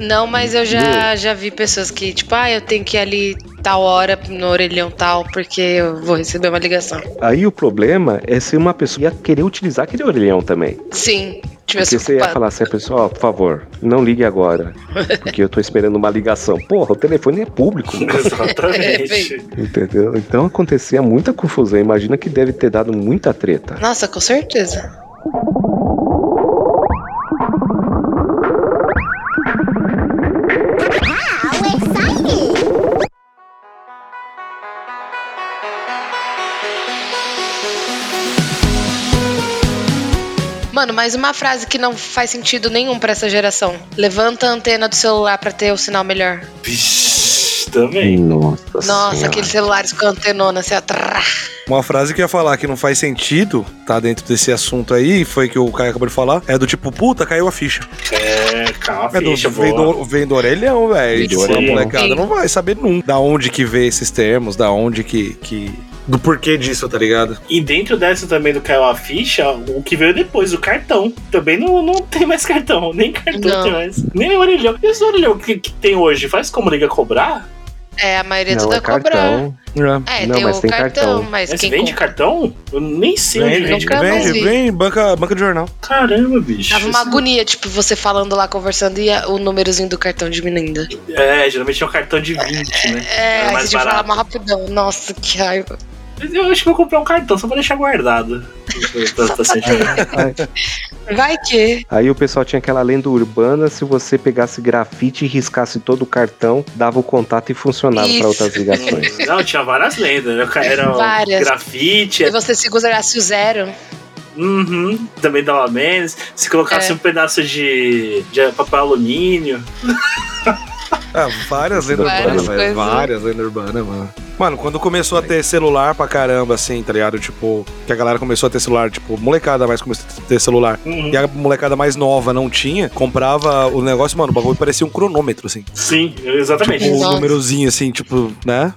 Não, mas eu já, já vi pessoas que, tipo, ah, eu tenho que ir ali tal hora no orelhão tal, porque eu vou receber uma ligação. Aí o problema é se uma pessoa ia querer utilizar aquele orelhão também. Sim, Porque tivesse você ia falar assim, a pessoa, ó, por favor, não ligue agora. Porque eu tô esperando uma ligação. Porra, o telefone é público. Exatamente. Entendeu? Então acontecia muita confusão. Imagina que deve ter dado muita treta. Nossa, com certeza. Mano, mais uma frase que não faz sentido nenhum pra essa geração. Levanta a antena do celular pra ter o sinal melhor. Vixe, também. Nossa, Nossa, Senhora. aqueles celulares com antenona assim, ó. trrr. Uma frase que eu ia falar que não faz sentido, tá dentro desse assunto aí, foi que o Caio acabou de falar, é do tipo, puta, caiu a ficha. É, calma, É do, vem, do, vem do orelhão, velho. Isso. Tipo, a molecada não vai saber nunca da onde que vê esses termos, da onde que. que do porquê disso, tá ligado? E dentro dessa também do caiu a ficha, o que veio depois, o cartão. Também não, não tem mais cartão, nem cartão Não. tem mais. Nem orelhão. E esse orelhão que, que tem hoje, faz como liga cobrar? É, a maioria Não, tudo é é cobrar. cartão. É, Não, tem mas o tem cartão, cartão. mas Mas quem vende compra- cartão? Eu nem sei onde Vende, vende vende, vem, banca, banca de jornal. Caramba, bicho. Tava uma agonia, tipo, você falando lá, conversando e a- o númerozinho do cartão diminuindo. É, geralmente é um cartão de 20, né? É, aí mais você que falar barato. mais rapidão. Nossa, que raiva. Eu acho que vou comprar um cartão só pra deixar guardado. Vai que. Aí o pessoal tinha aquela lenda urbana, se você pegasse grafite e riscasse todo o cartão, dava o contato e funcionava para outras ligações. Não, tinha várias lendas. né? Era Várias. grafite, E você segurasse o zero. uhum, também dava menos. Se colocasse É. um pedaço de, de papel alumínio. Ah, várias lendas urbanas, velho. Várias lendas urbanas, mano. Mano, quando começou a ter celular pra caramba, assim, tá ligado? Tipo, que a galera começou a ter celular, tipo, molecada mais começou a ter celular. Uhum. E a molecada mais nova não tinha, comprava o negócio, mano, o bagulho parecia um cronômetro, assim. Sim, exatamente. Um Nossa. númerozinho, assim, tipo, né?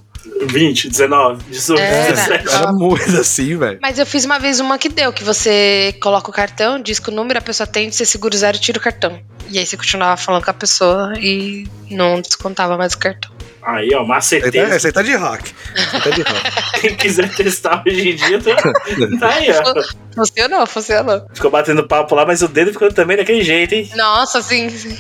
20, 19, 18, É, 17. Era muito assim, velho. Mas eu fiz uma vez uma que deu, que você coloca o cartão, diz que o número, a pessoa atende, você segura o zero e tira o cartão. E aí você continuava falando com a pessoa e não descontava mais o cartão. Aí, ó, macetei. tá- esse aí tá de hack. Esse aí tá de hack. Quem quiser testar hoje em dia, tá, tá aí, ó. Funcionou, funcionou. Ficou batendo papo lá, mas o dedo ficou também daquele jeito, hein? Nossa, sim. sim.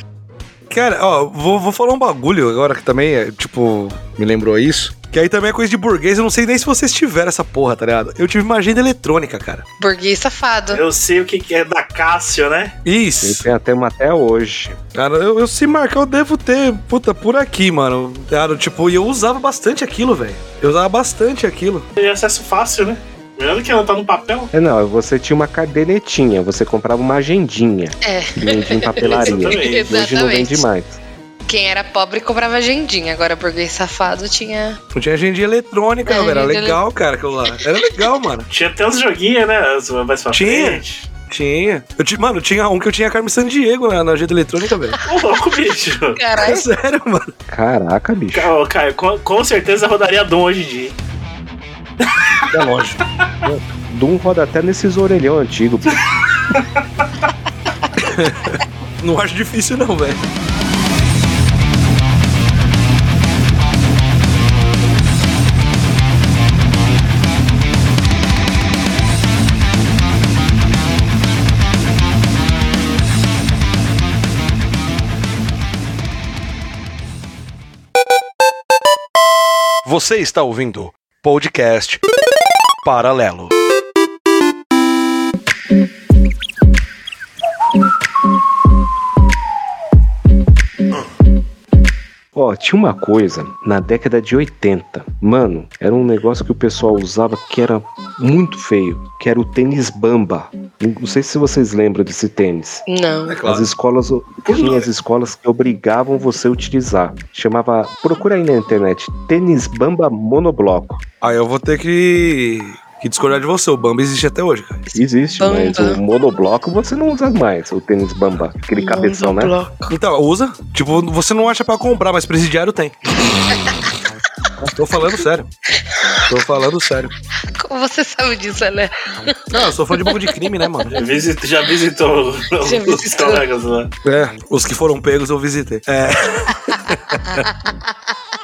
Cara, ó, vou, vou falar um bagulho agora que também é, tipo, me lembrou isso. Que aí também é coisa de burguês, eu não sei nem se vocês tiveram essa porra, tá ligado? Eu tive uma agenda eletrônica, cara. Burguês safado. Eu sei o que, que é da Cássio, né? Isso. Tem até uma até hoje. Cara, eu, eu se marcar, eu devo ter, puta, por aqui, mano. Cara, tipo, e eu usava bastante aquilo, velho. Eu usava bastante aquilo. Tem acesso fácil, né? Melhor que ela tá no papel. É, não, você tinha uma cadernetinha, você comprava uma agendinha. É. Que vendia em papelaria. Exatamente. Hoje não vende mais. Quem era pobre comprava agendinha, agora burguês safado tinha. Não tinha agendinha eletrônica, É, velho. Era legal, cara, aquilo lá. Era legal, mano. Tinha até uns joguinhos, né? As- Mais pra Tinha. frente. Tinha. Eu ti- mano, tinha um que eu tinha Carmen Sandiego na, na agenda eletrônica, velho. Ô, louco, bicho. É Caralho. sério, mano. Caraca, bicho. Ca- ô, Caio, com, com certeza rodaria Dom hoje em dia. É lógico. Doom roda até nesses orelhão antigo. pô. Não acho difícil, não, velho. Você está ouvindo podcast Paralelo. Ó, tinha uma coisa na década de 80. Mano, era um negócio que o pessoal usava que era muito feio, que era o tênis bamba. Não sei se vocês lembram desse tênis. Não. É As claro. escolas tinha as escolas que obrigavam você a utilizar. Chamava, procura aí na internet, tênis bamba monobloco. Aí eu vou ter que, que discordar de você. O Bamba existe até hoje, cara. Existe, Bamba. mas o monobloco você não usa mais, o tênis bamba, aquele cabeção, né? Então, usa. Tipo, você não acha pra comprar, mas presidiário tem. Tô falando sério. Tô falando sério. Como você sabe disso, né? Não, eu sou fã de banco de crime, né, mano? Já, visit- já visitou Já os visitou. colegas lá. É, os que foram pegos eu visitei. É.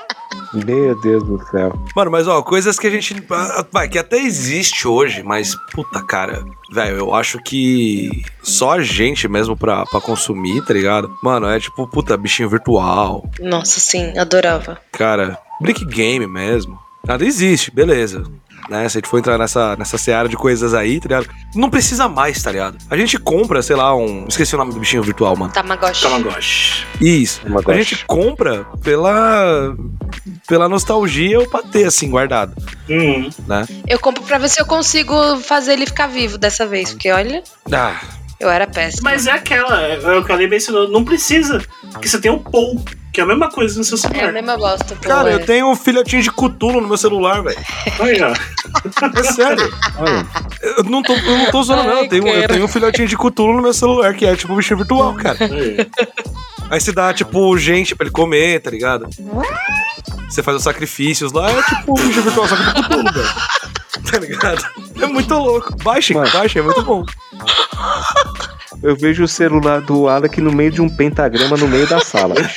Meu Deus do céu. Mano, mas ó, coisas que a gente. ah, Vai, que até existe hoje, mas puta, cara. Velho, eu acho que só a gente mesmo pra, pra consumir, tá ligado? Mano, é tipo, puta, bichinho virtual. Nossa, sim, adorava. Cara, brick game mesmo. Nada existe, beleza. Né? Se a gente for entrar nessa, nessa seara de coisas aí, tá ligado? Não precisa mais, tá ligado? A gente compra, sei lá, um. Esqueci o nome do bichinho virtual, mano. Tamagotchi. Tamagotchi. Isso. Tamagotchi. A gente compra pela. Pela nostalgia ou pra ter, assim, guardado. Hum. Né? Eu compro pra ver se eu consigo fazer ele ficar vivo dessa vez, porque olha, Ah, eu era péssima. Mas é aquela, é o que a Lei mencionou, não precisa. Porque você tem o Pou, que é a mesma coisa no seu É a celular. mesma bosta. cara, é. eu tenho um filhotinho de cutulo no meu celular, velho. Aí, ó. É sério. Eu não tô, eu não tô zoando, não. Eu tenho, eu tenho um filhotinho de cutulo no meu celular, que é tipo um bichinho virtual, cara. Aí. Aí você dá, tipo, gente pra ele comer, tá ligado? Você faz os sacrifícios lá, é tipo um bicho virtual, só que do Cthulhu, velho. Tá ligado? É muito louco. Baixem, Mano. baixem, é muito bom. Eu vejo o celular do Alec no meio de um pentagrama no meio da sala.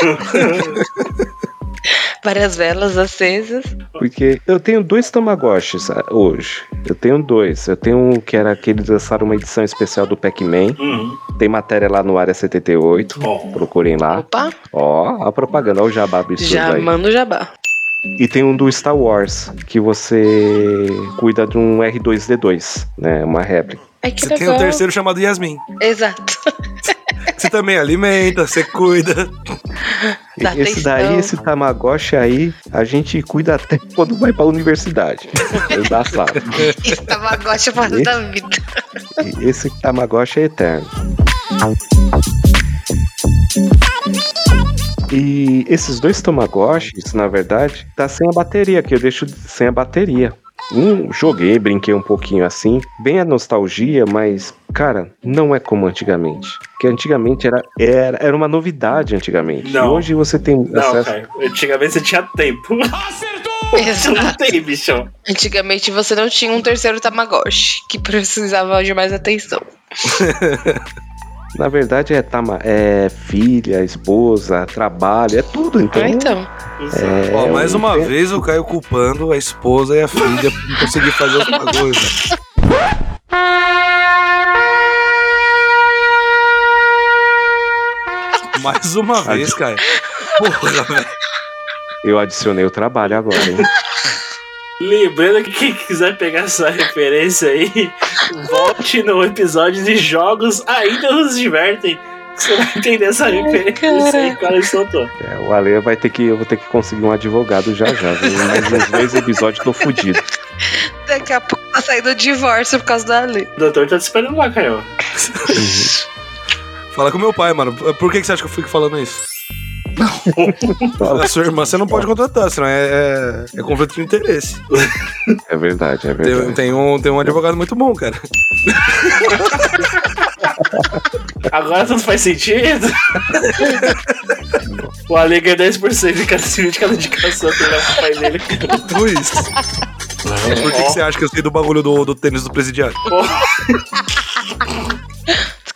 Várias velas acesas. Porque eu tenho dois Tamagotchis ah, hoje. Eu tenho dois. Eu tenho um que era aquele lançaram uma edição especial do Pac-Man. Uhum. Tem matéria lá no Área 78. Ó. Procurem lá. Opa, Ó, a propaganda, ó o jabá absurdo já aí. manda o jabá. E tem um do Star Wars, que você cuida de um R2D2, né? Uma réplica. Ai, que Você tem legal. um terceiro chamado Yasmin. Exato. Você também alimenta, você cuida. E Dá esse atenção. daí, esse Tamagotchi aí, a gente cuida até quando vai pra universidade. Dá sala. Isso Tamagotchi faz Esse? da vida. Esse Tamagotchi é eterno. E esses dois Tamagotchis, na verdade, tá sem a bateria, que eu deixo sem a bateria. Um, joguei, brinquei um pouquinho assim, bem a nostalgia, mas, cara, não é como antigamente. Porque antigamente era, era, era uma novidade antigamente. Não. E hoje você tem Não, acesso. cara. Antigamente você tinha tempo. Você não Exato. tem, bicho. Antigamente você não tinha um terceiro Tamagotchi, que precisava de mais atenção. Na verdade, é, tama, é filha, esposa, trabalho, é tudo. Então, Ah, então. É, Ó, mais eu uma entendo. vez o Caio culpando a esposa e a filha por não conseguir fazer bagulhos. né? Mais uma vez, cara. Porra, velho. Eu adicionei o trabalho agora, hein? Lembrando que quem quiser pegar essa referência aí, volte no episódio de jogos ainda nos divertem. que Você vai entender essa referência aí que ela soltou. É, o Ale vai ter que. Eu vou ter que conseguir um advogado já já. viu? Mais uns dois episódios tô fudido. Daqui a pouco tá saindo o divórcio por causa da lei. O doutor tá te esperando lá, Caio. Fala com meu pai, mano. Por que, que você acha que eu fico falando isso? A sua irmã você não pode contratar, senão é, é, é conflito de interesse. É verdade, é Tem, verdade. tem um, tem um advogado muito bom, cara. Agora tudo faz sentido? o Ale ganha 10% de cada, de cada indicação que ele pro pai dele. Tudo isso. Por que, que você acha que eu sei do bagulho do, do tênis do presidiário?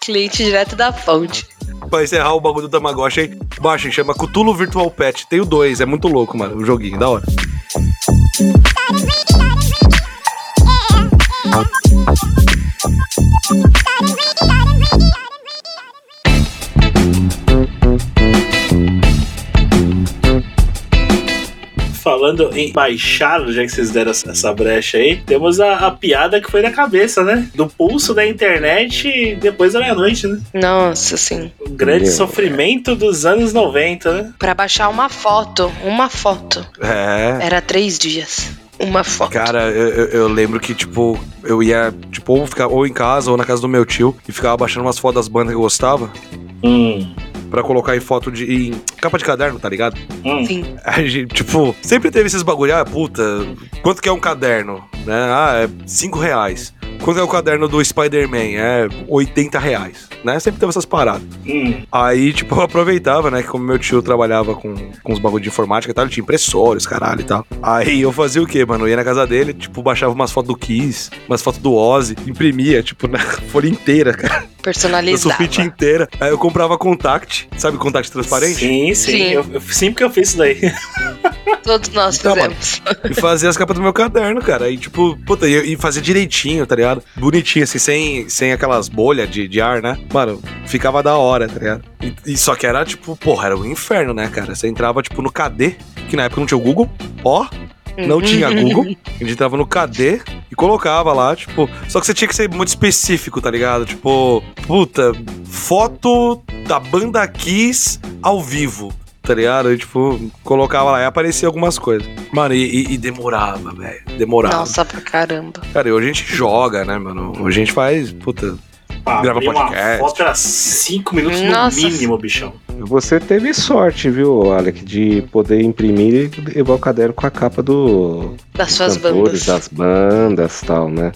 Cliente direto da fonte. Pra encerrar o bagulho do Tamagotchi aí, chama Cutulo Virtual Pet. Tem o 2, é muito louco, mano, o joguinho, da hora. Falando em baixar, já que vocês deram essa, brecha aí, temos a, a piada que foi na cabeça, né? Do pulso da internet depois da meia-noite, né? Nossa, sim. O grande Meu, sofrimento dos anos 90, né? Pra baixar uma foto, uma foto, É. era três dias. Uma foto. Cara, eu, eu- eu lembro que, tipo, eu ia, tipo, ou, ficar, ou em casa ou na casa do meu tio e ficava baixando umas fotos das bandas que eu gostava Hum. Pra colocar em foto de. em capa de caderno, tá ligado? Hum. Sim. A gente, tipo, sempre teve esses bagulho, ah, puta, quanto que é um caderno? Né? Ah, é 5 reais. Quanto é o caderno do Spider-Man? É 80 reais. Né? Sempre teve essas paradas. Hum. Aí, tipo, eu aproveitava, né? Que como meu tio trabalhava com, com os bagulho de informática e tal, ele tinha impressores, caralho e tal. Aí eu fazia o quê, mano? Eu ia na casa dele, tipo, baixava umas fotos do Kiss, umas fotos do Ozzy, imprimia, tipo, na folha inteira, cara. Na Personalizava. sulfite inteira. Aí eu comprava contact, sabe contact transparente? Sim, sim. Sim. Eu, eu, sempre que eu fiz isso daí. Todos nós Então, fizemos. E fazia as capas do meu caderno, cara. E tipo, puta, e, e fazia direitinho, tá ligado? Bonitinho, assim, sem, sem aquelas bolhas de, de ar, né? Mano, ficava da hora, tá ligado? E, e só que era, tipo, porra, era um inferno, né, cara? Você entrava, tipo, no KD, que na época não tinha o Google, ó. Não tinha Google, a gente entrava no KD e colocava lá, tipo. Só que você tinha que ser muito específico, tá ligado? Tipo, puta, foto da banda Kiss ao vivo, tá ligado? E, tipo, colocava lá e aparecia algumas coisas. Mano, e, e- e demorava, velho. Demorava. Nossa, pra caramba. Cara, e hoje a gente joga, né, mano? Hoje a gente faz, puta. Grava Abrir uma podcast. foto era 5 minutos Nossa. no mínimo, bichão. Você teve sorte, viu, Alec, de poder imprimir e levar o caderno com a capa do Das suas cantores, bandas. das bandas e tal, né?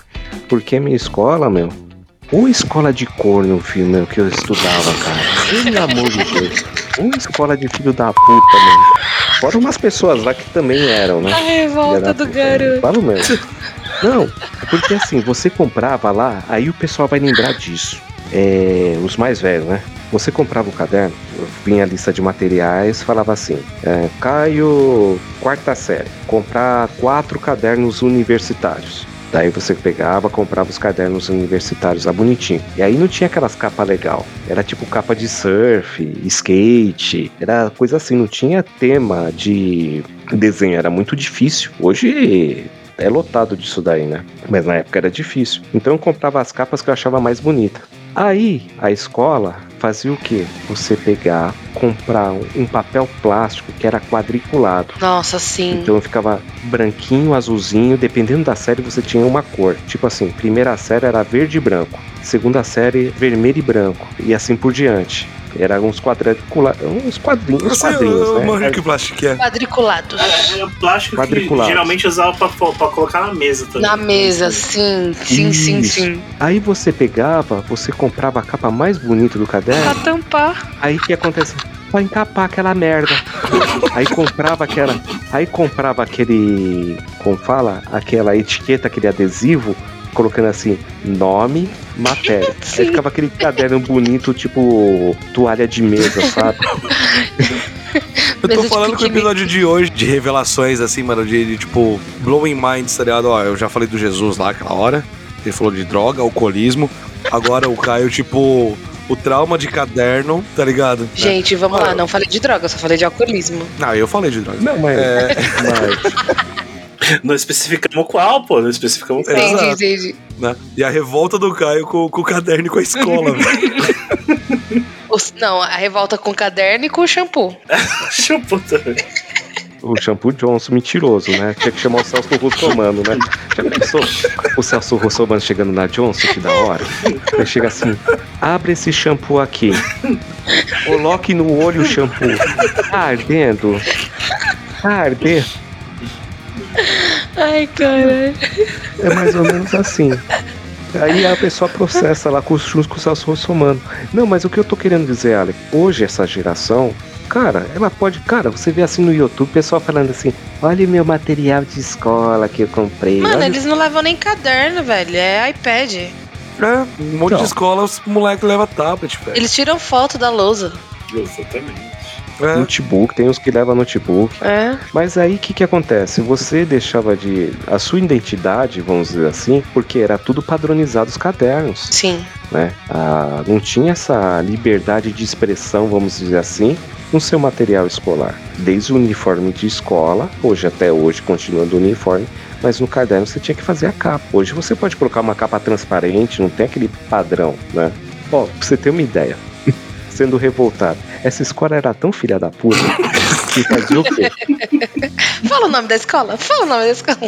Porque minha escola, meu, uma escola de corno, filho, meu, que eu estudava, cara. Pelo amor de Deus. Uma escola de filho da puta, mano. Fora umas pessoas lá que também eram, né? A revolta do né? garoto. Falo mesmo. Não, porque assim, você comprava lá, aí o pessoal vai lembrar disso. É, os mais velhos, né? Você comprava o caderno, vinha a lista de materiais, falava assim: é, Caio, quarta série, comprar quatro cadernos universitários. Daí você pegava, comprava os cadernos universitários lá bonitinho. E aí não tinha aquelas capas legal. Era tipo capa de surf, skate, era coisa assim, não tinha tema de desenho, era muito difícil. Hoje é lotado disso daí, né? Mas na época era difícil. Então eu comprava as capas que eu achava mais bonita. Aí a escola fazia o quê? Você pegar, comprar um- papel plástico que era quadriculado. Nossa, sim. Então ficava branquinho, azulzinho, dependendo da série você tinha uma cor. Tipo assim, primeira série era verde e branco, segunda série vermelho e branco e assim por diante. Era uns quadricula... uns quadrinhos, uns sei, quadrinhos, eu, né? manjo que plástico que é. Quadriculados. É o plástico que Quadriculado. geralmente usava pra, pra colocar na mesa também. Na mesa, sim. Sim, sim, Isso. sim. Aí você pegava, você comprava a capa mais bonita do Pra caderno, tampar. aí o que acontece? Pra encapar aquela merda. Aí comprava aquela. Aí comprava aquele. Como fala? Aquela etiqueta, aquele adesivo, colocando assim, nome, matéria. Aí ficava aquele caderno bonito, tipo toalha de mesa, sabe? Eu tô falando que o episódio de hoje, de revelações, assim, mano, de, de, tipo, blowing minds, tá ligado? Ó, eu já falei do Jesus lá aquela hora. Ele falou de droga, alcoolismo. Agora o Caio, tipo, o trauma de caderno, tá ligado? Gente, vamos lá, não falei de droga, só falei de alcoolismo. Não, eu falei de droga. Não, mas. É, Não especificamos qual, pô. Não especificamos qual. Entendi, Exato. entendi. né? E a revolta do Caio com, com o caderno e com a escola, velho. Não, a revolta com caderno e com shampoo. Shampoo também. O shampoo Johnson mentiroso, né? Tinha que chamar o Celso Russomano, né? Já pensou? O Celso Russomano chegando na Johnson, que da hora. Ele chega assim: abre esse shampoo aqui. Coloque no olho o shampoo. Tá ardendo. Tá ardendo. Ai, caralho. É mais ou menos assim. Aí a pessoa processa lá com os com o Celso Russomano. Não, mas o que eu tô querendo dizer, Alec, hoje essa geração, cara, ela pode. Cara, você vê assim no YouTube, o pessoal falando assim: olha o meu material de escola que eu comprei. Mano, olha eles não levam nem caderno, velho. É iPad. É, um monte Então. de escola, os moleques levam tablet, velho. Eles tiram foto da lousa. Exatamente. É. Notebook, tem uns que levam notebook. É. Mas aí o que, que acontece? Você deixava de. A sua identidade, vamos dizer assim, porque era tudo padronizado os cadernos. Sim. né? Ah, não tinha essa liberdade de expressão, vamos dizer assim, no seu material escolar. Desde o uniforme de escola, hoje até hoje continuando o uniforme, mas no caderno você tinha que fazer a capa. Hoje você pode colocar uma capa transparente, não tem aquele padrão, né? Ó, pra você ter uma ideia, sendo revoltado, essa escola era tão filha da puta que fazia o quê? Fala o nome da escola. Fala o nome da escola.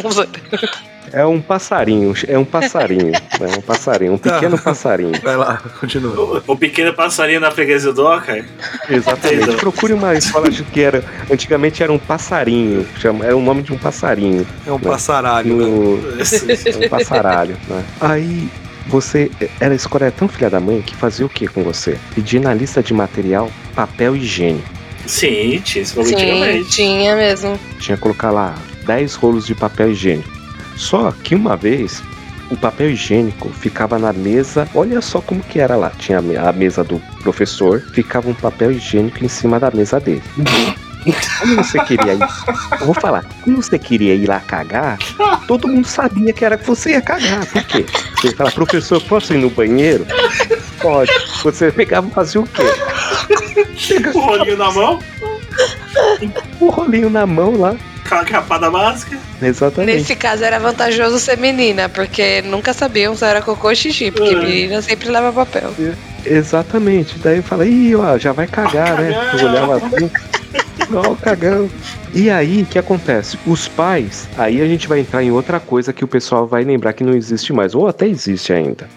É um passarinho, é um passarinho, é um passarinho, um pequeno passarinho. Vai lá, continua. O pequeno passarinho na freguesia do Oca. Exatamente. Procure uma escola de que era. Antigamente era um passarinho. Chama, era o nome de um passarinho. É um Né? passaralho, né? No, é um passaralho, né? Aí você. Era a escola era tão filha da mãe que fazia o que com você? Pedir na lista de material papel higiênico. Sim, tinha esse Sim, tinha mesmo. Tinha que colocar lá 10 rolos de papel higiênico. Só que uma vez o papel higiênico ficava na mesa. Olha só como que era lá. Tinha a mesa do professor, ficava um papel higiênico em cima da mesa dele. Como você queria ir? Eu vou falar. Como você queria ir lá cagar, todo mundo sabia que era que você ia cagar. Por quê? Você ia falar, professor, posso ir no banheiro? Pode. Você pegava e fazia o quê? O rolinho na mão, O rolinho na mão lá. aquela capada básica. Exatamente. Nesse caso era vantajoso ser menina, porque nunca sabiam se era cocô ou xixi, porque É. menina sempre leva papel. Exatamente. Daí eu falei, ih, ó, já vai cagar, né? cagão. Eu olhava assim, ó, o cagão. E aí, o que acontece? Os pais, aí a gente vai entrar em outra coisa que o pessoal vai lembrar que não existe mais, ou até existe ainda.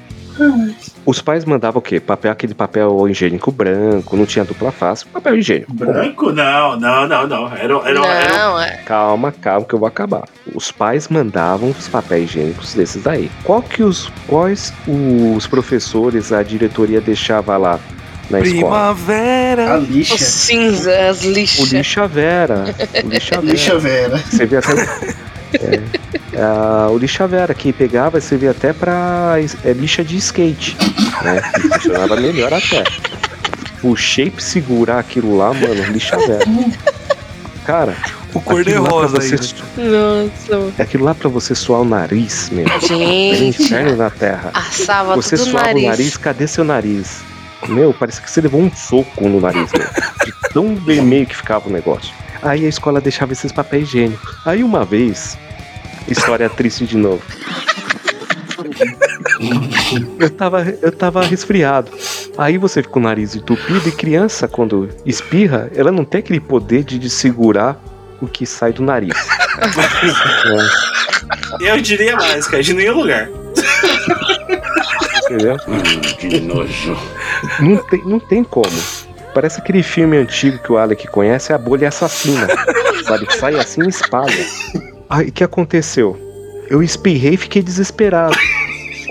Os pais mandavam o quê? Papel, aquele papel higiênico branco, não tinha dupla face, papel higiênico. Branco? Não, não, não, não. Era, era, era, Não, é. Calma, calma que eu vou acabar. Os pais mandavam os papéis higiênicos desses daí. Qual que os quais os professores, a diretoria deixava lá na escola? A Primavera. Os lixa. cinzas, O lixa. lixa vera. O lixa vera. Lixa Vera. Você vê até. É, ah, o lixa vera que pegava, você vê até pra é, lixa de skate. Né? Que funcionava melhor até. Puxei pra segurar aquilo lá, mano, lixa vera. Cara, O cor de rosa você, aí. su- Nossa. aquilo lá pra você suar o nariz, meu. Era Gente, inferno na terra. assava Você tudo o suava nariz. o nariz, cadê seu nariz? Meu, parece que você levou um soco no nariz, meu. De tão vermelho que ficava o negócio. Aí a escola deixava esses papéis higiênicos. Aí uma vez, história triste de novo. Eu tava, eu tava resfriado. Aí você fica com o nariz entupido e criança, quando espirra, ela não tem aquele poder de, de segurar o que sai do nariz. Eu diria mais, cara, de nenhum lugar. Entendeu? Que nojo. Não tem, não tem como. Parece aquele filme antigo que o Alec conhece, a bolha assassina. Sabe? Que sai assim e espalha. Aí o que aconteceu? Eu espirrei e fiquei desesperado.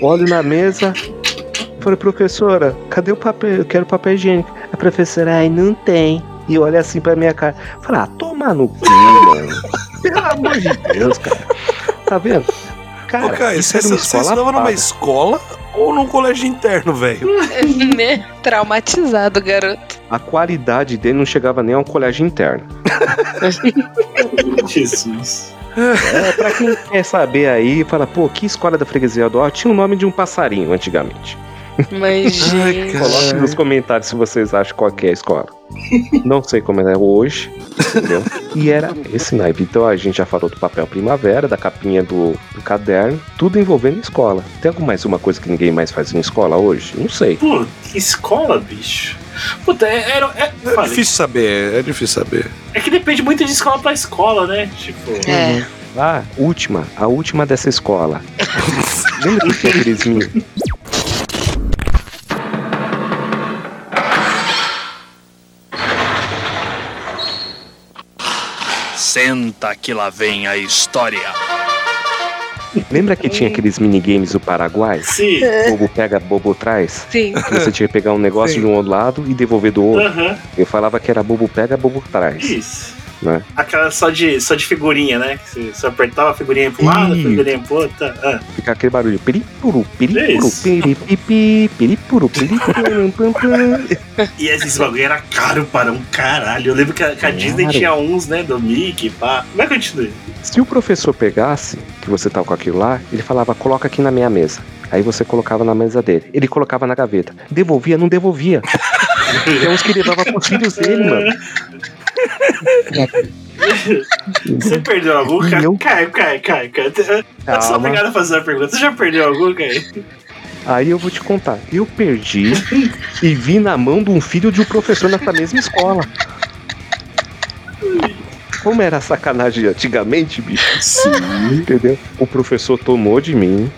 Olho na mesa. Falei, professora, cadê o papel? Eu quero papel higiênico. A professora, ai, não tem. E olha assim pra minha cara. Falei, ah, toma no cu, mano. Pelo amor de Deus, cara. Tá vendo? Cara, Ô, isso você, uma você estudava numa escola ou num colégio interno, velho? né? Traumatizado, garoto. A qualidade dele não chegava nem ao colégio interno. Jesus. É, pra quem quer saber aí, fala, pô, que escola da freguesia do Ó tinha o nome de um passarinho antigamente. Mas, gente. Coloque nos comentários se vocês acham qual que é a escola. Não sei como é hoje, entendeu? E era esse naipe. Então a gente já falou do papel primavera, da capinha do, do caderno, tudo envolvendo escola. Tem alguma mais uma coisa que ninguém mais faz em escola hoje? Não sei. Pô, que escola, bicho. Puta, é, era- é, É falei, difícil saber, é difícil saber. é que depende muito de escola pra escola, né? Tipo. É. Ah, última, a última dessa escola. Lembra que tinha aqueles Senta que lá vem a história. Lembra que tinha aqueles minigames do Paraguai? Sim. Bobo pega, bobo traz? Sim. Que você tinha que pegar um negócio Sim. de um lado e devolver do outro. Aham. Eu falava que era bobo pega, bobo traz. Isso. Né? Aquela só de, só de figurinha, né? Que você, apertava a figurinha pro lado, a figurinha pro outro. tá? Ah. Fica aquele barulho. Peripuru, Isso. peripipi, peripuru, peripuru, pam, pam. E esses bagulho era caro para um caralho. Eu lembro que a, que a Disney tinha uns, né? Do Mickey, pá. Mas continue. Se o professor pegasse, que você tava com aquilo lá, ele falava, coloca aqui na minha mesa. Aí você colocava na mesa dele. Ele colocava na gaveta. Devolvia, não devolvia. Tem uns que levava pros filhos dele, mano. Você perdeu algum? Eu? Cai, cai, cai, cai. Eu sou Calma. obrigado a fazer uma pergunta. Você já perdeu algum, Caio? Aí eu vou te contar. Eu perdi e vi na mão de um filho de um professor nessa mesma escola. Como era sacanagem antigamente, bicho? Sim. Entendeu? O professor tomou de mim,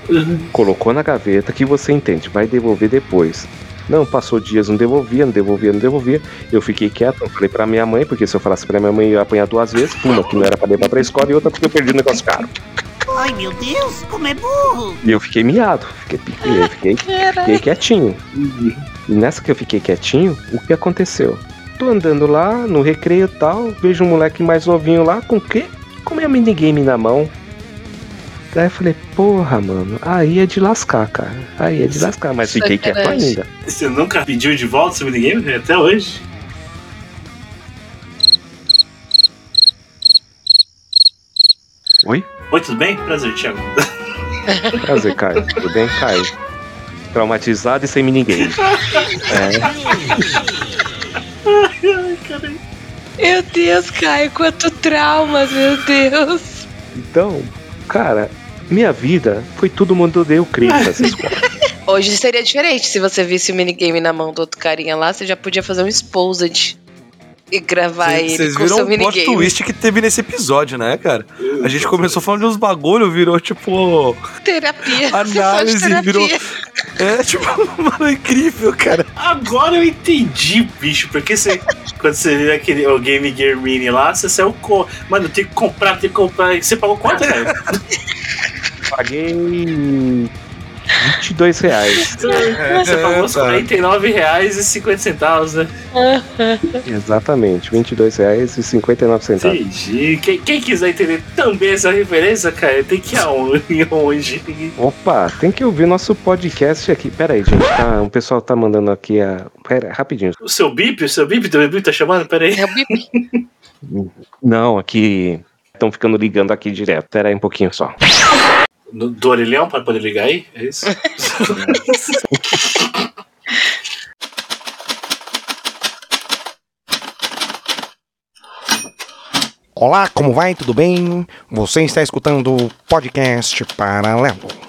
colocou na gaveta, que você entende, vai devolver depois. Não, passou dias, não devolvia, não devolvia, não devolvia. Eu fiquei quieto, não falei pra minha mãe, porque se eu falasse pra minha mãe, eu ia apanhar duas vezes. Uma que não era pra levar pra escola e outra porque eu perdi o negócio caro. Ai, meu Deus, como é burro! E eu fiquei miado, fiquei, eu fiquei, fiquei quietinho. E nessa que eu fiquei quietinho, o que aconteceu? Tô andando lá no recreio e tal, vejo um moleque mais novinho lá com o quê? Com minha minigame na mão. Daí eu falei, porra, mano, aí é de lascar, cara. Aí é de lascar, mas fiquei quieto ainda. Você nunca pediu de volta seu minigame? Até hoje? Oi? Oi, tudo bem? Prazer, Thiago. Prazer, Caio. Tudo bem, Caio? Traumatizado e sem minigame. É. Meu Deus, Caio, quanto traumas, meu Deus. Então, cara, minha vida foi todo mundo deu crise nessa escola. Hoje seria diferente. Se você visse o minigame na mão do outro carinha lá, você já podia fazer um exposed e gravar ele Vocês viram seu o plot twist que teve nesse episódio, né, cara? A gente começou falando de uns bagulho, virou tipo. Terapia. Análise, de virou. terapia. É, tipo, mano, é incrível, cara. Agora eu entendi, bicho, porque você, quando você viu aquele o Game Gear Mini lá, você saiu com. Mano, tem que comprar, tem que comprar. Você pagou quanto, cara? Paguei 22 reais. Você pagou uns tá. R$ 49,50, né? Exatamente, 22 reais e 59 centavos. Entendi. Quem, quem quiser entender também essa referência, cara, tem que ir aonde? Opa, tem que ouvir nosso podcast aqui. Pera aí, gente, tá, o pessoal tá mandando aqui a... Pera, rapidinho. O seu bip? O seu bip? Teu bip tá chamando? Pera aí. É o bip. Não, aqui... Estão ficando ligando aqui direto. Pera aí um pouquinho só. Do, do orelhão pra poder ligar aí? É isso? Olá, como vai? Tudo bem? Você está escutando o podcast Paralelo.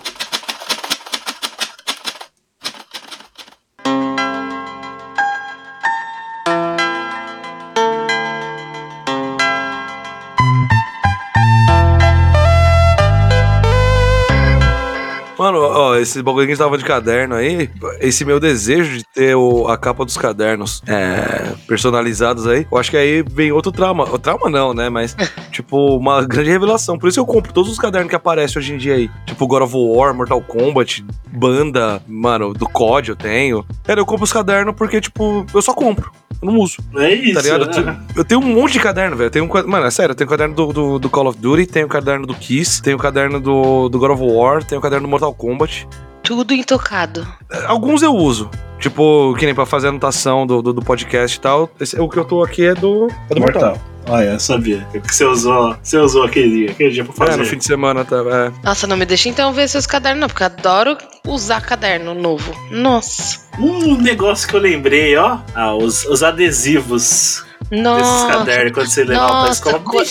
Esse bagulho que a gente tava de caderno aí, esse meu desejo de ter o- a capa dos cadernos é, personalizados aí, eu acho que aí vem outro trauma. O trauma não, né? Mas, tipo, uma grande revelação. Por isso eu compro todos os cadernos que aparecem hoje em dia aí. Tipo, God of War, Mortal Kombat, Banda, mano, do COD eu tenho. Cara, eu compro os cadernos porque, tipo, eu só compro. Eu não uso. É isso. Tá ligado? Eu tenho- Eu tenho um monte de caderno, velho. Tenho um, mano, é sério, eu tenho o caderno do, do, do Call of Duty, tenho o caderno do Kiss, tenho o caderno do, do God of War, tenho o caderno do Mortal Kombat. Tudo intocado. Alguns eu uso. Tipo, que nem pra fazer anotação do, do, do podcast e tal. Esse- o que eu tô aqui é do, é do Mortal. Olha, eu sabia. Que você usou, você usou aquele dia, aquele dia pra fazer. É, no fim de semana tá. É. Nossa, não me deixa então ver seus cadernos, não, porque eu adoro usar caderno novo. Nossa. Um negócio que eu lembrei, ó. Ah, os, os adesivos desses Nossa. cadernos quando você levava pra escola. co-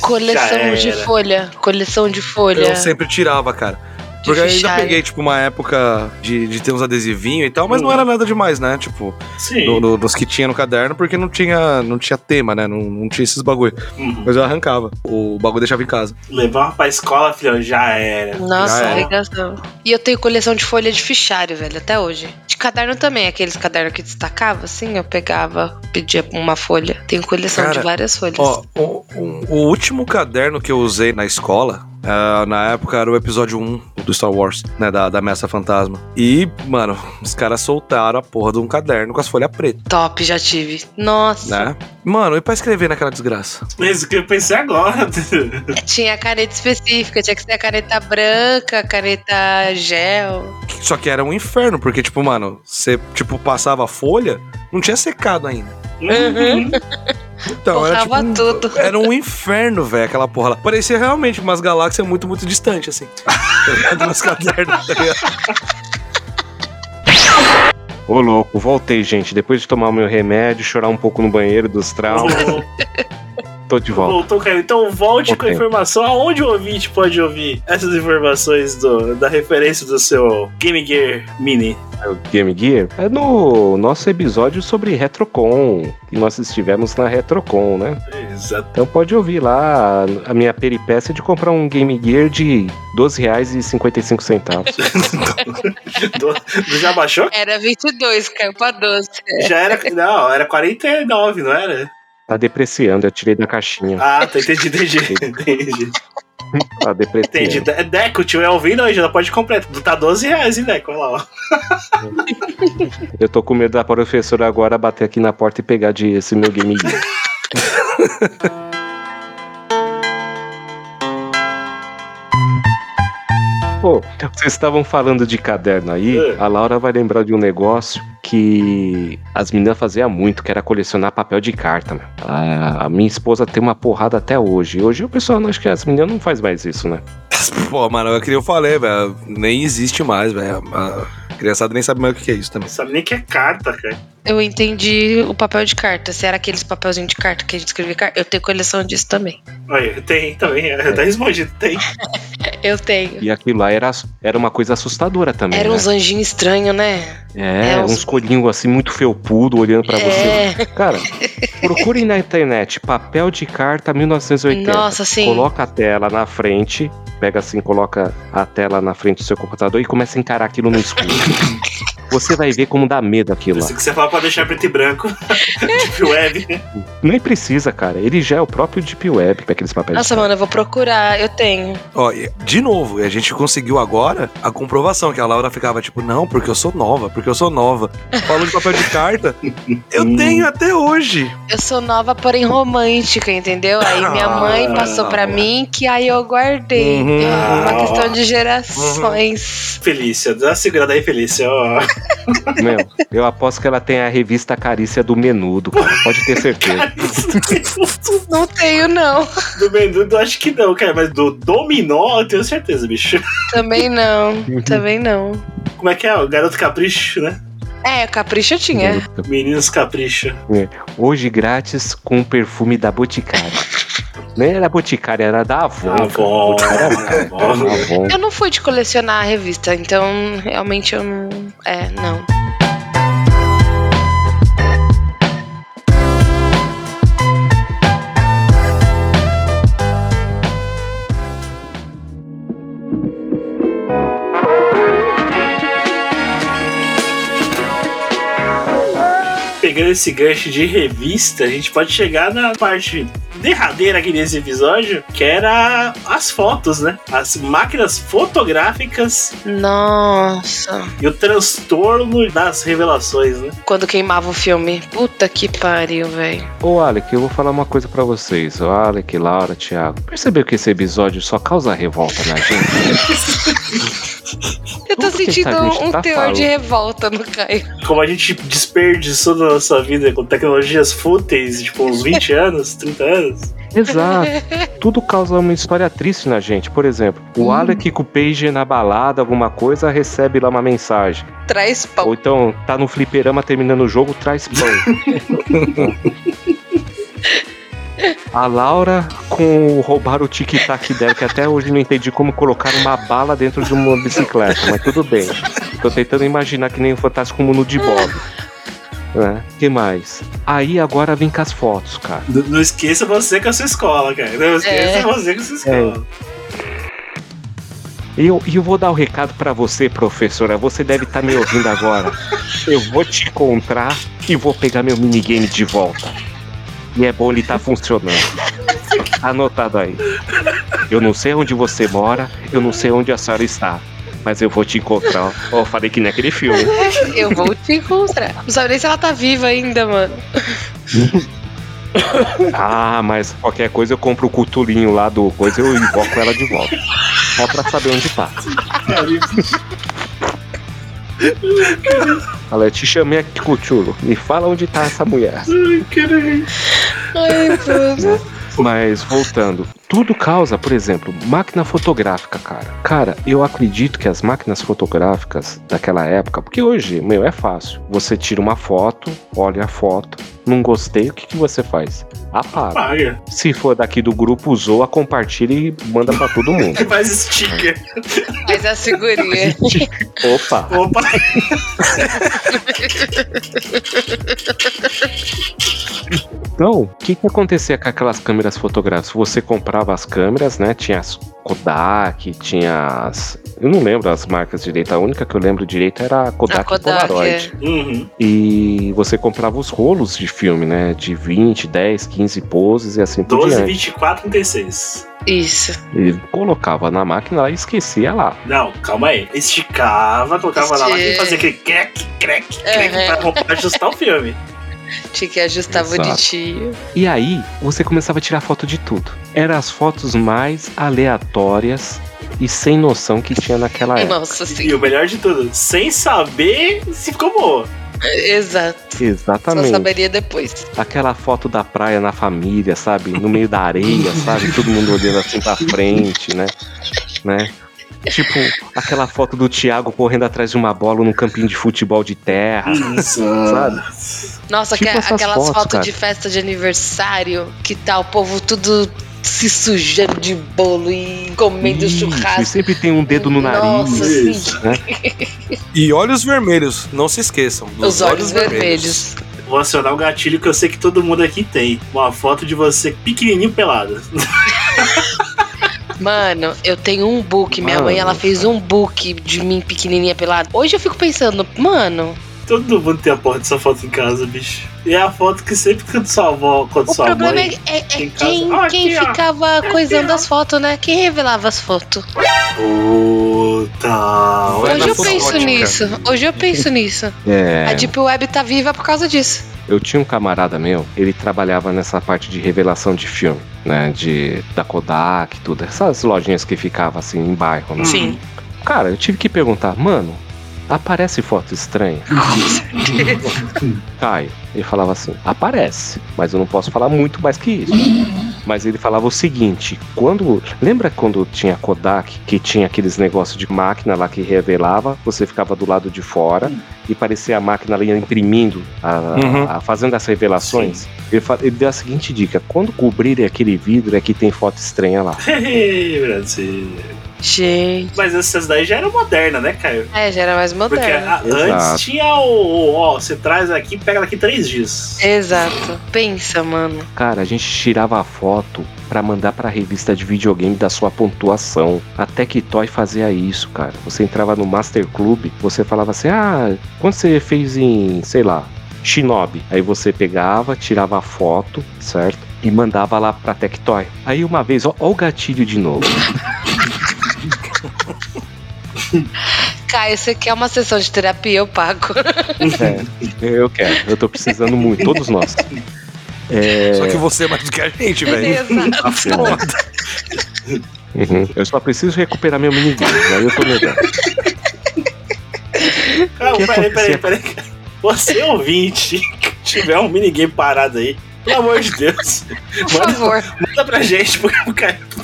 coleção de folha. Coleção de folha. Eu sempre tirava, cara. Porque eu ainda peguei, tipo, uma época de, de ter uns adesivinhos e tal, mas não Hum. era nada demais, né? Tipo, Sim. do- do- dos que tinha no caderno, porque não tinha, não tinha tema, né? Não, não tinha esses bagulho. Uhum. Mas eu arrancava. O bagulho deixava em casa. Levava pra escola, filhão, já era. Nossa, Já era. E eu tenho coleção de folha de fichário, velho, até hoje. De caderno também, aqueles cadernos que destacava, assim, eu pegava, pedia uma folha. Tenho coleção Cara, de várias folhas. Ó, o, o- o último caderno que eu usei na escola, ah, na época era o episódio 1 do Star Wars, né? Da, da Messa Fantasma. E, mano, os caras soltaram a porra de um caderno com as folhas pretas, Top, já tive. Nossa. né? Mano, e pra escrever naquela desgraça? Mas o que eu pensei agora. Tinha caneta específica, tinha que ser a caneta branca, a caneta gel. Só que era um inferno, porque, tipo, mano, você, tipo, passava a folha, não tinha secado ainda. Uhum. Então, era tipo. Um- tudo. Era um inferno, velho, aquela porra lá. Parecia realmente umas galáxias muito, muito distantes, assim. Nos cadernos, tá? Ô louco, voltei, gente. Depois de tomar o meu remédio, chorar um pouco no banheiro dos traumas, tô de volta. Voltou, cara. Então volte com a informação. Aonde o ouvinte pode ouvir essas informações do, da referência do seu Game Gear Mini? É o Game Gear é no nosso episódio sobre Retrocon, que nós estivemos na Retrocon, né? Exato. Então pode ouvir lá a minha peripécia de comprar um Game Gear de R$ 12,55. Do, do- já baixou? Era 22, caiu pra 12. Já era. Não, era 49, não era? Tá depreciando, eu tirei da caixinha. Ah, tá, entendi, entendi. entendi. Tá depreciando. Entendi. É Deco, tio, é ouvindo hoje, ela pode comprar. Tá 12 reais, hein, Deco? Olha lá, ó. Eu tô com medo da professora agora bater aqui na porta e pegar de esse meu Game Pô, vocês estavam falando de caderno aí, É. a Laura vai lembrar de um negócio que as meninas faziam muito, que era colecionar papel de carta. Né? A, a minha esposa tem uma porrada até hoje. Hoje o pessoal, acho que as meninas não faz mais isso, né? Pô, mano, é que eu falei, velho. Nem existe mais, velho. A criançada nem sabe mais o que é isso também. Não sabe nem que é carta, cara. Eu entendi o papel de carta. Se era aqueles papelzinhos de carta que a gente escrevia carta, eu tenho coleção disso também. Tem também. É, tá respondido, tem. Eu tenho. E aquilo lá era, era uma coisa assustadora também. Era né? uns anjinhos estranhos, né? É, É, uns coelhinhos assim muito felpudo olhando pra É. você. Cara, procurem na internet papel de carta 1980. Nossa, sim. Coloca a tela na frente, pega assim, coloca a tela na frente do seu computador e começa a encarar aquilo no escuro. você vai ver como dá medo aquilo lá. Se você fala pra deixar preto e branco. Deep Web. Nem precisa, cara. Ele já é o próprio Deep Web pra aqueles papéis. Nossa, mano, eu vou procurar. Eu tenho. Ó, de novo, a gente conseguiu agora a comprovação que a Laura ficava tipo, não, porque eu sou nova, porque eu sou nova. Falou de papel de carta. Eu tenho até hoje. Eu sou nova, porém romântica, entendeu? Aí minha mãe Ah. passou pra mim que aí eu guardei. Uhum. É uma questão de gerações. Felícia, dá uma segurada aí, Felícia. Ó. Meu, eu aposto que ela tem a revista Carícia do Menudo, cara. Pode ter certeza. Não tenho, não. Do Menudo, acho que não, cara. Mas do Dominó, eu tenho certeza, bicho. Também não. Também não. Como é que é? O Garoto Capricho, né? É, capricho eu tinha. Meninos Capricho. É, Hoje grátis com o perfume da Boticária. Nem era Boticária, era da era Avon. Avon. Eu não fui de colecionar a revista, então realmente eu não. É, não. Pegando esse gancho de revista, a gente pode chegar na parte derradeira aqui desse episódio, que era as fotos, né? As máquinas fotográficas Nossa. e o transtorno das revelações, né? Quando queimava o filme. Puta que pariu, velho. Ô, Alec, eu vou falar uma coisa pra vocês. Ô, Alec, Laura, Thiago. Percebeu que esse episódio só causa revolta na gente? Eu tô Tudo sentindo gente um tá teor falando. de revolta no Caio. Como a gente desperdiçou na nossa vida com tecnologias fúteis, tipo, uns 20 anos, 30 anos. Exato. Tudo causa uma história triste na gente. Por exemplo, o Alec com o Paige na balada, alguma coisa, recebe lá uma mensagem. Traz pão. Ou então tá no fliperama terminando o jogo, traz pão. A Laura com o roubar o tic-tac dela, que até hoje não entendi como colocar uma bala dentro de uma bicicleta, mas tudo bem. Tô tentando imaginar que nem o Fantástico Mundo de Bob. Né? que mais? Aí agora vem com as fotos, cara. N- Não esqueça você com a sua escola, cara. Não esqueça É. você com a sua escola. E eu, e eu vou dar o recado pra você, professora. Você deve estar me ouvindo agora. Eu vou te encontrar e vou pegar meu minigame de volta. E é bom ele tá funcionando. Anotado aí. Eu não sei onde você mora, eu não sei onde a senhora está. Mas eu vou te encontrar. Ó, eu falei que nem aquele filme. Eu vou te encontrar. Não sabe nem se ela tá viva ainda, mano. Ah, mas qualquer coisa eu compro o cutulinho lá do coisa e eu invoco ela de volta. Só pra saber onde tá. Fala, eu te chamei aqui, Cutulo. Me fala onde tá essa mulher. Ai, caralho. Ai, mano. Mas voltando, tudo causa, por exemplo, máquina fotográfica, cara. Cara, eu acredito que as máquinas fotográficas daquela época, porque hoje, meu, é fácil. Você tira uma foto, olha a foto, não gostei, o que, que você faz? Apaga. Paga. Se for daqui do grupo, zoa, compartilha e manda pra todo mundo. Faz sticker. Faz a figurinha. Opa! Opa! Então, o que, que acontecia com aquelas câmeras fotográficas? Você comprava as câmeras, né? Tinha as Kodak, tinha as. Eu não lembro as marcas direito. A única que eu lembro direito era a Kodak, A Kodak, Polaroid. Uhum. E você comprava os rolos de filme, né? De 20, 10, 15 poses e assim por 12, diante. 24, 36. Isso. E colocava na máquina lá e esquecia lá. Não, calma aí. Esticava, colocava na máquina e fazia aquele crack, crack, crack Uhum. pra ajustar o filme. Tinha que ajustar Exato. bonitinho. E aí, você começava a tirar foto de tudo. Eram as fotos mais aleatórias e sem noção que tinha naquela época. Nossa E senhora. o melhor de tudo, sem saber se ficou boa. Exato. Só Exatamente. saberia depois. Aquela foto da praia na família, sabe? No meio da areia, sabe? Todo mundo olhando assim pra frente, né? Né? Tipo, aquela foto do Thiago correndo atrás de uma bola num campinho de futebol de terra, sabe? Nossa, Tipo que- essas aquelas fotos, fotos de festa de aniversário, que tá o povo tudo se sujando de bolo e comendo Isso, churrasco. e sempre tem um dedo no Nossa, nariz, sim. né? E olhos vermelhos, não se esqueçam. Os olhos vermelhos. Vou acionar o gatilho que eu sei que todo mundo aqui tem. Uma foto de você pequenininho pelado. Mano, eu tenho um book. Minha Mano. mãe, ela fez um book de mim pequenininha pelada. Hoje eu fico pensando, mano, Todo mundo tem a porra dessa foto em casa, bicho. E é a foto que sempre quando sua avó, quando o sua problema mãe. é, é- é quem, Ah, quem aqui, ficava coisando as fotos, né? Quem revelava as fotos. Puta. Hoje eu penso cara. nisso. Hoje eu penso nisso. É. A Deep Web tá viva por causa disso. Eu tinha um camarada meu, ele trabalhava nessa parte de revelação de filme, né? De da Kodak, tudo. Essas lojinhas que ficavam assim em bairro, né? Sim. Cara, eu tive que perguntar, mano, aparece foto estranha? Caio, ele falava assim, aparece, mas eu não posso falar muito mais que isso. Mas ele falava o seguinte, quando. Lembra quando tinha Kodak, que tinha aqueles negócios de máquina lá que revelava, você ficava do lado de fora e parecia a máquina ali imprimindo, a, Uhum. a- fazendo as revelações? Ele, fa- ele deu a seguinte dica: quando cobrirem aquele vidro é que tem foto estranha lá. Brasil. Gente. Mas essas daí já eram modernas, né, Caio? É, já era mais Porque moderno. a- antes tinha o. Ó, você traz aqui, pega daqui três dias. Exato. Pensa, mano. Cara, a gente tirava a foto pra mandar pra revista de videogame da sua pontuação. A Tectoy fazia isso, cara. Você entrava no Master Club, você falava assim: ah, quando você fez em, sei lá, Shinobi. Aí você pegava, tirava a foto, certo? E mandava lá pra Tectoy. Aí uma vez, ó, ó o gatilho de novo. Caio, você quer uma sessão de terapia? Eu pago. É, eu quero, eu tô precisando muito, todos nós. É, Só que você é mais do que a gente, velho. Tá foda. Uhum. Eu só preciso recuperar meu minigame, aí eu tô melhor. Calma, que peraí, peraí, peraí. Você ouvinte que tiver um minigame parado aí, pelo amor de Deus. Por favor. Manda pra gente, porque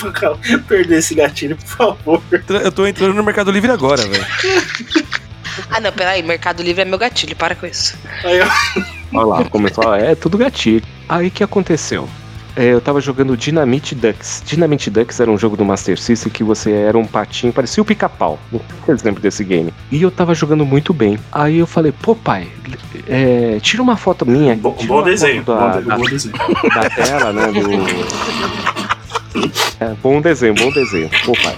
eu quero perder esse gatilho, por favor. Eu tô entrando no Mercado Livre agora, velho. Ah, não, peraí. Mercado Livre é meu gatilho. Para com isso. Aí, ó. Olha lá, começou, é tudo gatilho. Aí o que aconteceu? É, eu tava jogando Dynamite Ducks. Dynamite Ducks era um jogo do Master System que você era um patinho, parecia o pica-pau. Não sei se lembra desse game. E eu tava jogando muito bem. Aí eu falei, pô pai, é, tira uma foto minha. Tira bom desenho. Da, bom, da- bom desenho. da tela, né? Do... É, bom desenho, bom desenho. Pô, pai.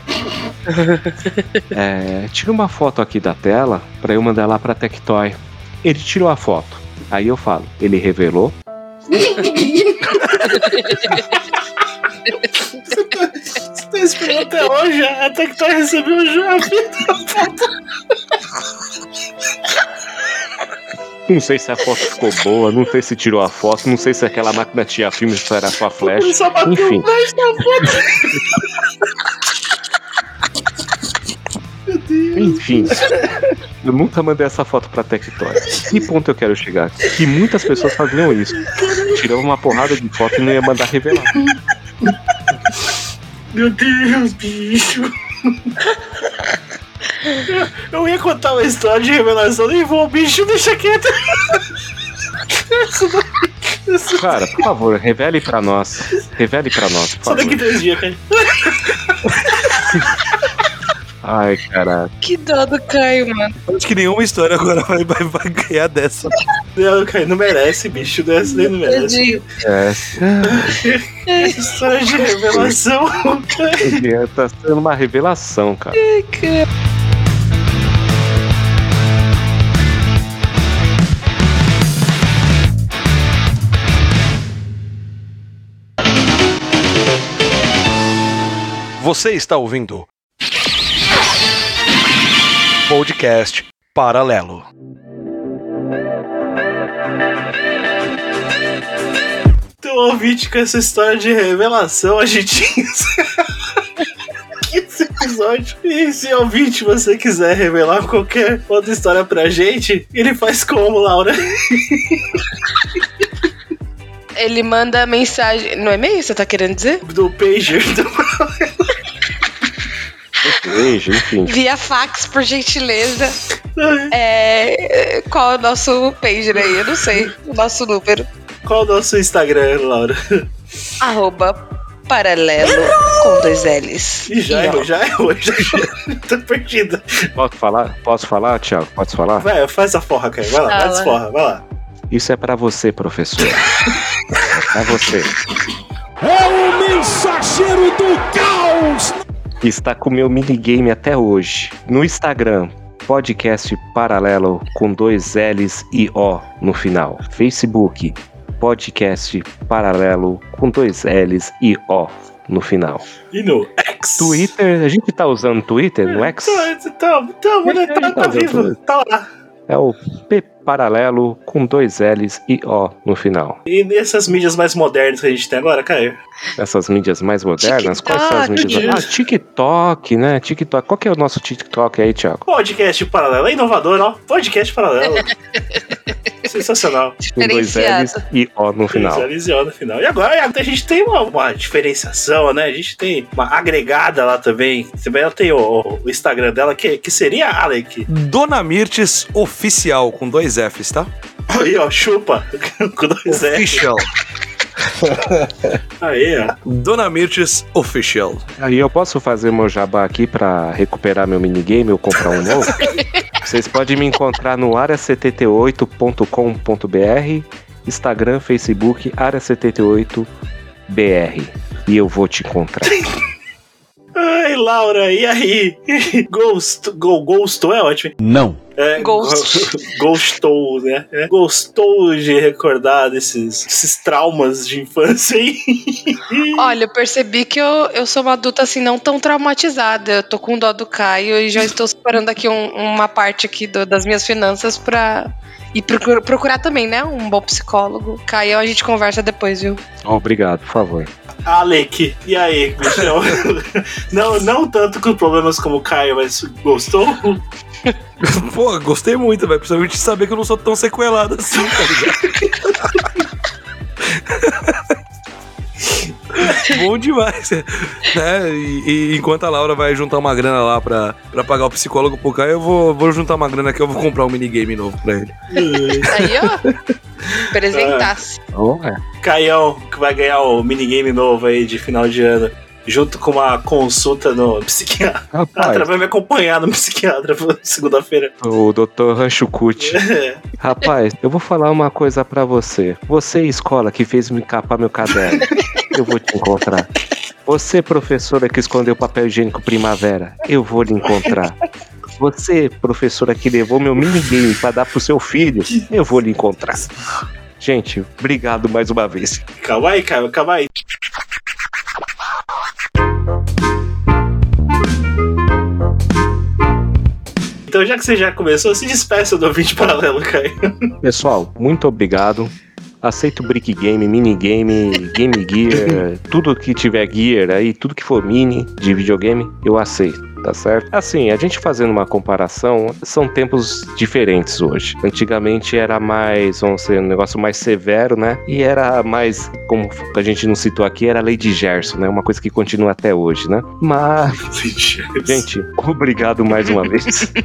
É, tira uma foto aqui da tela pra eu mandar lá pra Tectoy. Ele tirou a foto. Aí eu falo, ele revelou. Você tá esperando até hoje, até que tu recebeu o jogo. Não sei se a foto ficou boa, não sei se tirou a foto, não sei se aquela máquina tinha filme se era só flash. Ele só bateu Enfim. flash na foto. Enfim, eu nunca mandei essa foto pra Tectoy. Que ponto eu quero chegar? Que muitas pessoas faziam isso. Tiravam uma porrada de foto e não ia mandar revelar. Meu Deus, bicho. Eu, eu ia contar uma história de revelação, nem vou, bicho, deixa quieto. Cara, por favor, revele pra nós. Revele pra nós, por Só daqui três dias, cara. Ai, caraca. Que dó do Caio, mano. Acho que nenhuma história agora vai, vai, vai ganhar dessa. Não, cara, não merece, bicho. Dessa daí não merece. É, história de revelação. tá sendo uma revelação, cara. Ai, cara. Você está ouvindo podcast paralelo. Então, ouvinte, com essa história de revelação, a gente esse episódio. E se ouvinte você quiser revelar qualquer outra história pra gente, ele faz como, Laura? Ele manda mensagem. No e-mail, você tá querendo dizer? Do pager. Do... Beijo, enfim. Via fax, por gentileza. É. Qual é o nosso pager aí? Eu não sei. O nosso número. Qual é o nosso Instagram, Laura? Arroba paralelo com dois L's. Já errou, já errou, já errou. Tô perdida. Posso falar? Posso falar, Thiago? Posso falar? Vai, faz a forra, cara. Vai lá, Fala. faz a forra, vai lá. Isso é pra você, professor. É pra você. É o mensageiro do caos! Está com o meu minigame até hoje. No Instagram, podcast paralelo com dois L's e O no final. Facebook, podcast paralelo com dois L's e O no final. E no X? Twitter, a gente tá usando Twitter no X? Tá, tá, tá, mano, tá, tá vivo, tá lá. É o P paralelo com dois L's e O no final. E nessas mídias mais modernas que a gente tem agora, Caio? Essas mídias mais modernas, quais são as mídias? Ah, TikTok, né? TikTok. Qual que é o nosso TikTok aí, Thiago? Podcast paralelo, é inovador, ó. Podcast paralelo. Sensacional. Com dois L's e O no final. Visualizou no final. E agora a gente tem uma, uma diferenciação, né? A gente tem uma agregada lá também. Também ela tem o, o Instagram dela, que, que seria a Alec. Dona Mirtes Oficial, com dois Fs, tá? Aí, ó, chupa. Com dois. Official. Aí, ó. Dona Mirtes Official. Aí eu posso fazer meu jabá aqui pra recuperar meu minigame ou comprar um novo? Vocês podem me encontrar no área78.com.br, Instagram, Facebook, área78br. E eu vou te encontrar. Ai, Laura, e aí? Ghost, go, Ghost é ótimo. Não. É, Ghost. go- Gostou, né? É, Gostou de recordar desses, desses traumas de infância aí. Olha, eu percebi que eu, eu sou uma adulta assim, não tão traumatizada. Eu tô com dó do Caio e já estou separando aqui um- uma parte aqui do- das minhas finanças pra. E procur- procurar também, né? Um bom psicólogo. Caio, a gente conversa depois, viu? Obrigado, por favor. Alec, e aí, Michel? não, não tanto com problemas como o Caio, mas gostou? Pô, gostei muito, velho. Principalmente de saber que eu não sou tão sequelado assim, tá ligado? Bom demais, né? E, e enquanto a Laura vai juntar uma grana lá pra, pra pagar o psicólogo pro Caio, eu vou, vou juntar uma grana que eu vou comprar um minigame novo pra ele. Aí, ó. Apresentasse. Caião, que vai ganhar o minigame novo aí de final de ano. Junto com uma consulta no psiquiatra. Rapaz. Vai me acompanhar no psiquiatra segunda-feira. O Dr. Ranchucuti. É. Rapaz, eu vou falar uma coisa pra você. Você, escola, que fez me encapar meu caderno, eu vou te encontrar. Você, professora que escondeu papel higiênico primavera, eu vou lhe encontrar. Você, professora que levou meu minigame pra dar pro seu filho, eu vou lhe encontrar. Gente, obrigado mais uma vez. Calma aí, Caio, calma aí. Então, já que você já começou, se despeça do ouvinte paralelo, Caio. Pessoal, muito obrigado. Aceito Brick Game, Minigame, Game Gear, tudo que tiver gear aí, tudo que for mini de videogame, eu aceito, tá certo? Assim, a gente fazendo uma comparação, são tempos diferentes hoje. Antigamente era mais, vamos dizer, um negócio mais severo, né? E era mais, como a gente não citou aqui, era a lei de Gerson, né? Uma coisa que continua até hoje, né? Mas, gente, obrigado mais uma vez.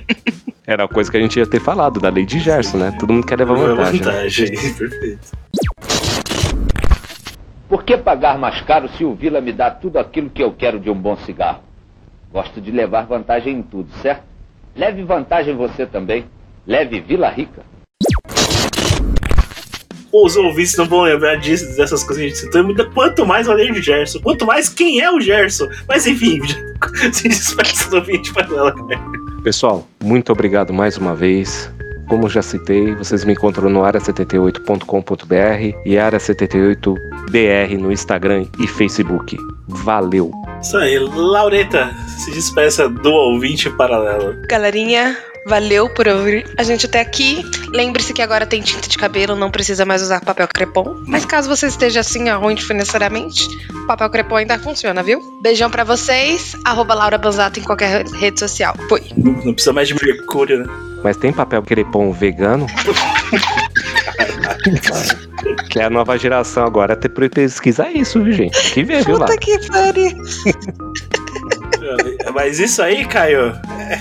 Era a coisa que a gente ia ter falado, da lei de Gerson, né? Todo mundo quer levar vantagem. né? Vantagem, perfeito. Por que pagar mais caro se o Vila me dá tudo aquilo que eu quero de um bom cigarro? Gosto de levar vantagem em tudo, certo? Leve vantagem você também. Leve Vila Rica. Pô, os ouvintes não vão lembrar disso, dessas coisas que a gente citou. Quanto mais lei de Gerson, quanto mais quem é o Gerson. Mas enfim, se despeça do ouvinte paralelo, Caio. Pessoal, muito obrigado mais uma vez. Como já citei, vocês me encontram no área78.com.br e área78br no Instagram e Facebook. Valeu! Isso aí, Laureta, se despeça do ouvinte paralelo. Galerinha, valeu por ouvir a gente até aqui. Lembre-se que agora tem tinta de cabelo, não precisa mais usar papel crepom. Mas caso você esteja assim, ó, ruim financeiramente, papel crepom ainda funciona, viu? Beijão pra vocês. Arroba Laura Banzato em qualquer rede social. Fui. Não, não precisa mais de mercúrio, né? Mas tem papel crepom vegano? que é a nova geração agora. Até pra pesquisar isso, viu, gente? Tem que ver, viu lá? Puta que pariu. Mas isso aí, Caio,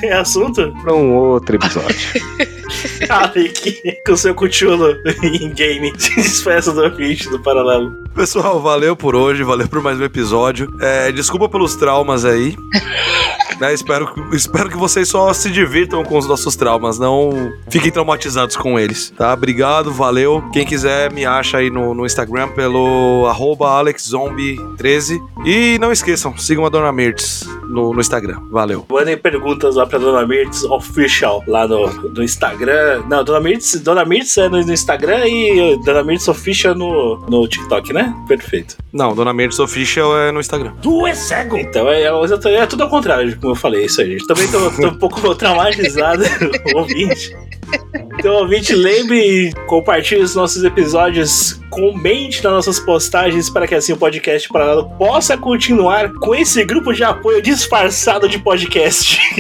é assunto? Pra um outro episódio. Alec, com seu cuchulo em game. Se despeça do ouvinte do paralelo. Pessoal, valeu por hoje, valeu por mais um episódio. É, desculpa pelos traumas aí. Né, espero, que- espero que vocês só se divirtam com os nossos traumas, não fiquem traumatizados com eles, tá? Obrigado, valeu. Quem quiser me acha aí no, no Instagram pelo arroba AlexZombie13. E não esqueçam, sigam a Dona Mirtz no, no Instagram. Valeu. Mandem perguntas lá pra Dona Mirtz Official, lá no, no Instagram. Não, Dona Mirtz, Dona Mirtz é no, no Instagram e Dona Mirtz Official no, no TikTok, né? Perfeito. Não, Dona Mirtz Official é no Instagram. Tu é cego! Então é, é, é tudo ao contrário, como eu falei, isso aí, gente. Também tô, tô um pouco traumatizado, ouvinte. Então, ouvinte, lembre compartilhe os nossos episódios, comente nas nossas postagens para que assim o podcast paralelo possa continuar com esse grupo de apoio disfarçado de podcast.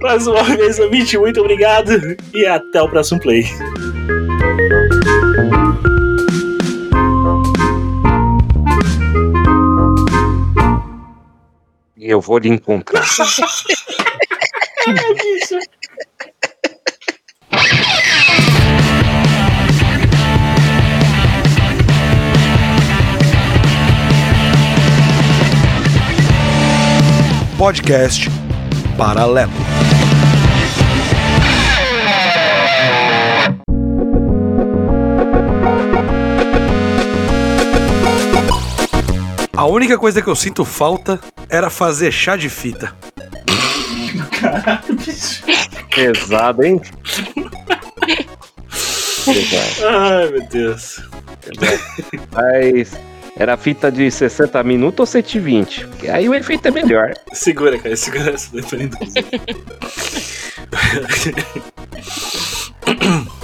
Mais uma vez, ouvinte, muito obrigado e até o próximo play. E eu vou lhe encontrar. Podcast Paralelo. A única coisa que eu sinto falta era fazer chá de fita. Caralho, bicho. Pesado, hein? Pesado. Ai, meu Deus. Mas era fita de 60 minutos ou 120? Porque aí o efeito é melhor. Segura, cara, segura essa daí pra.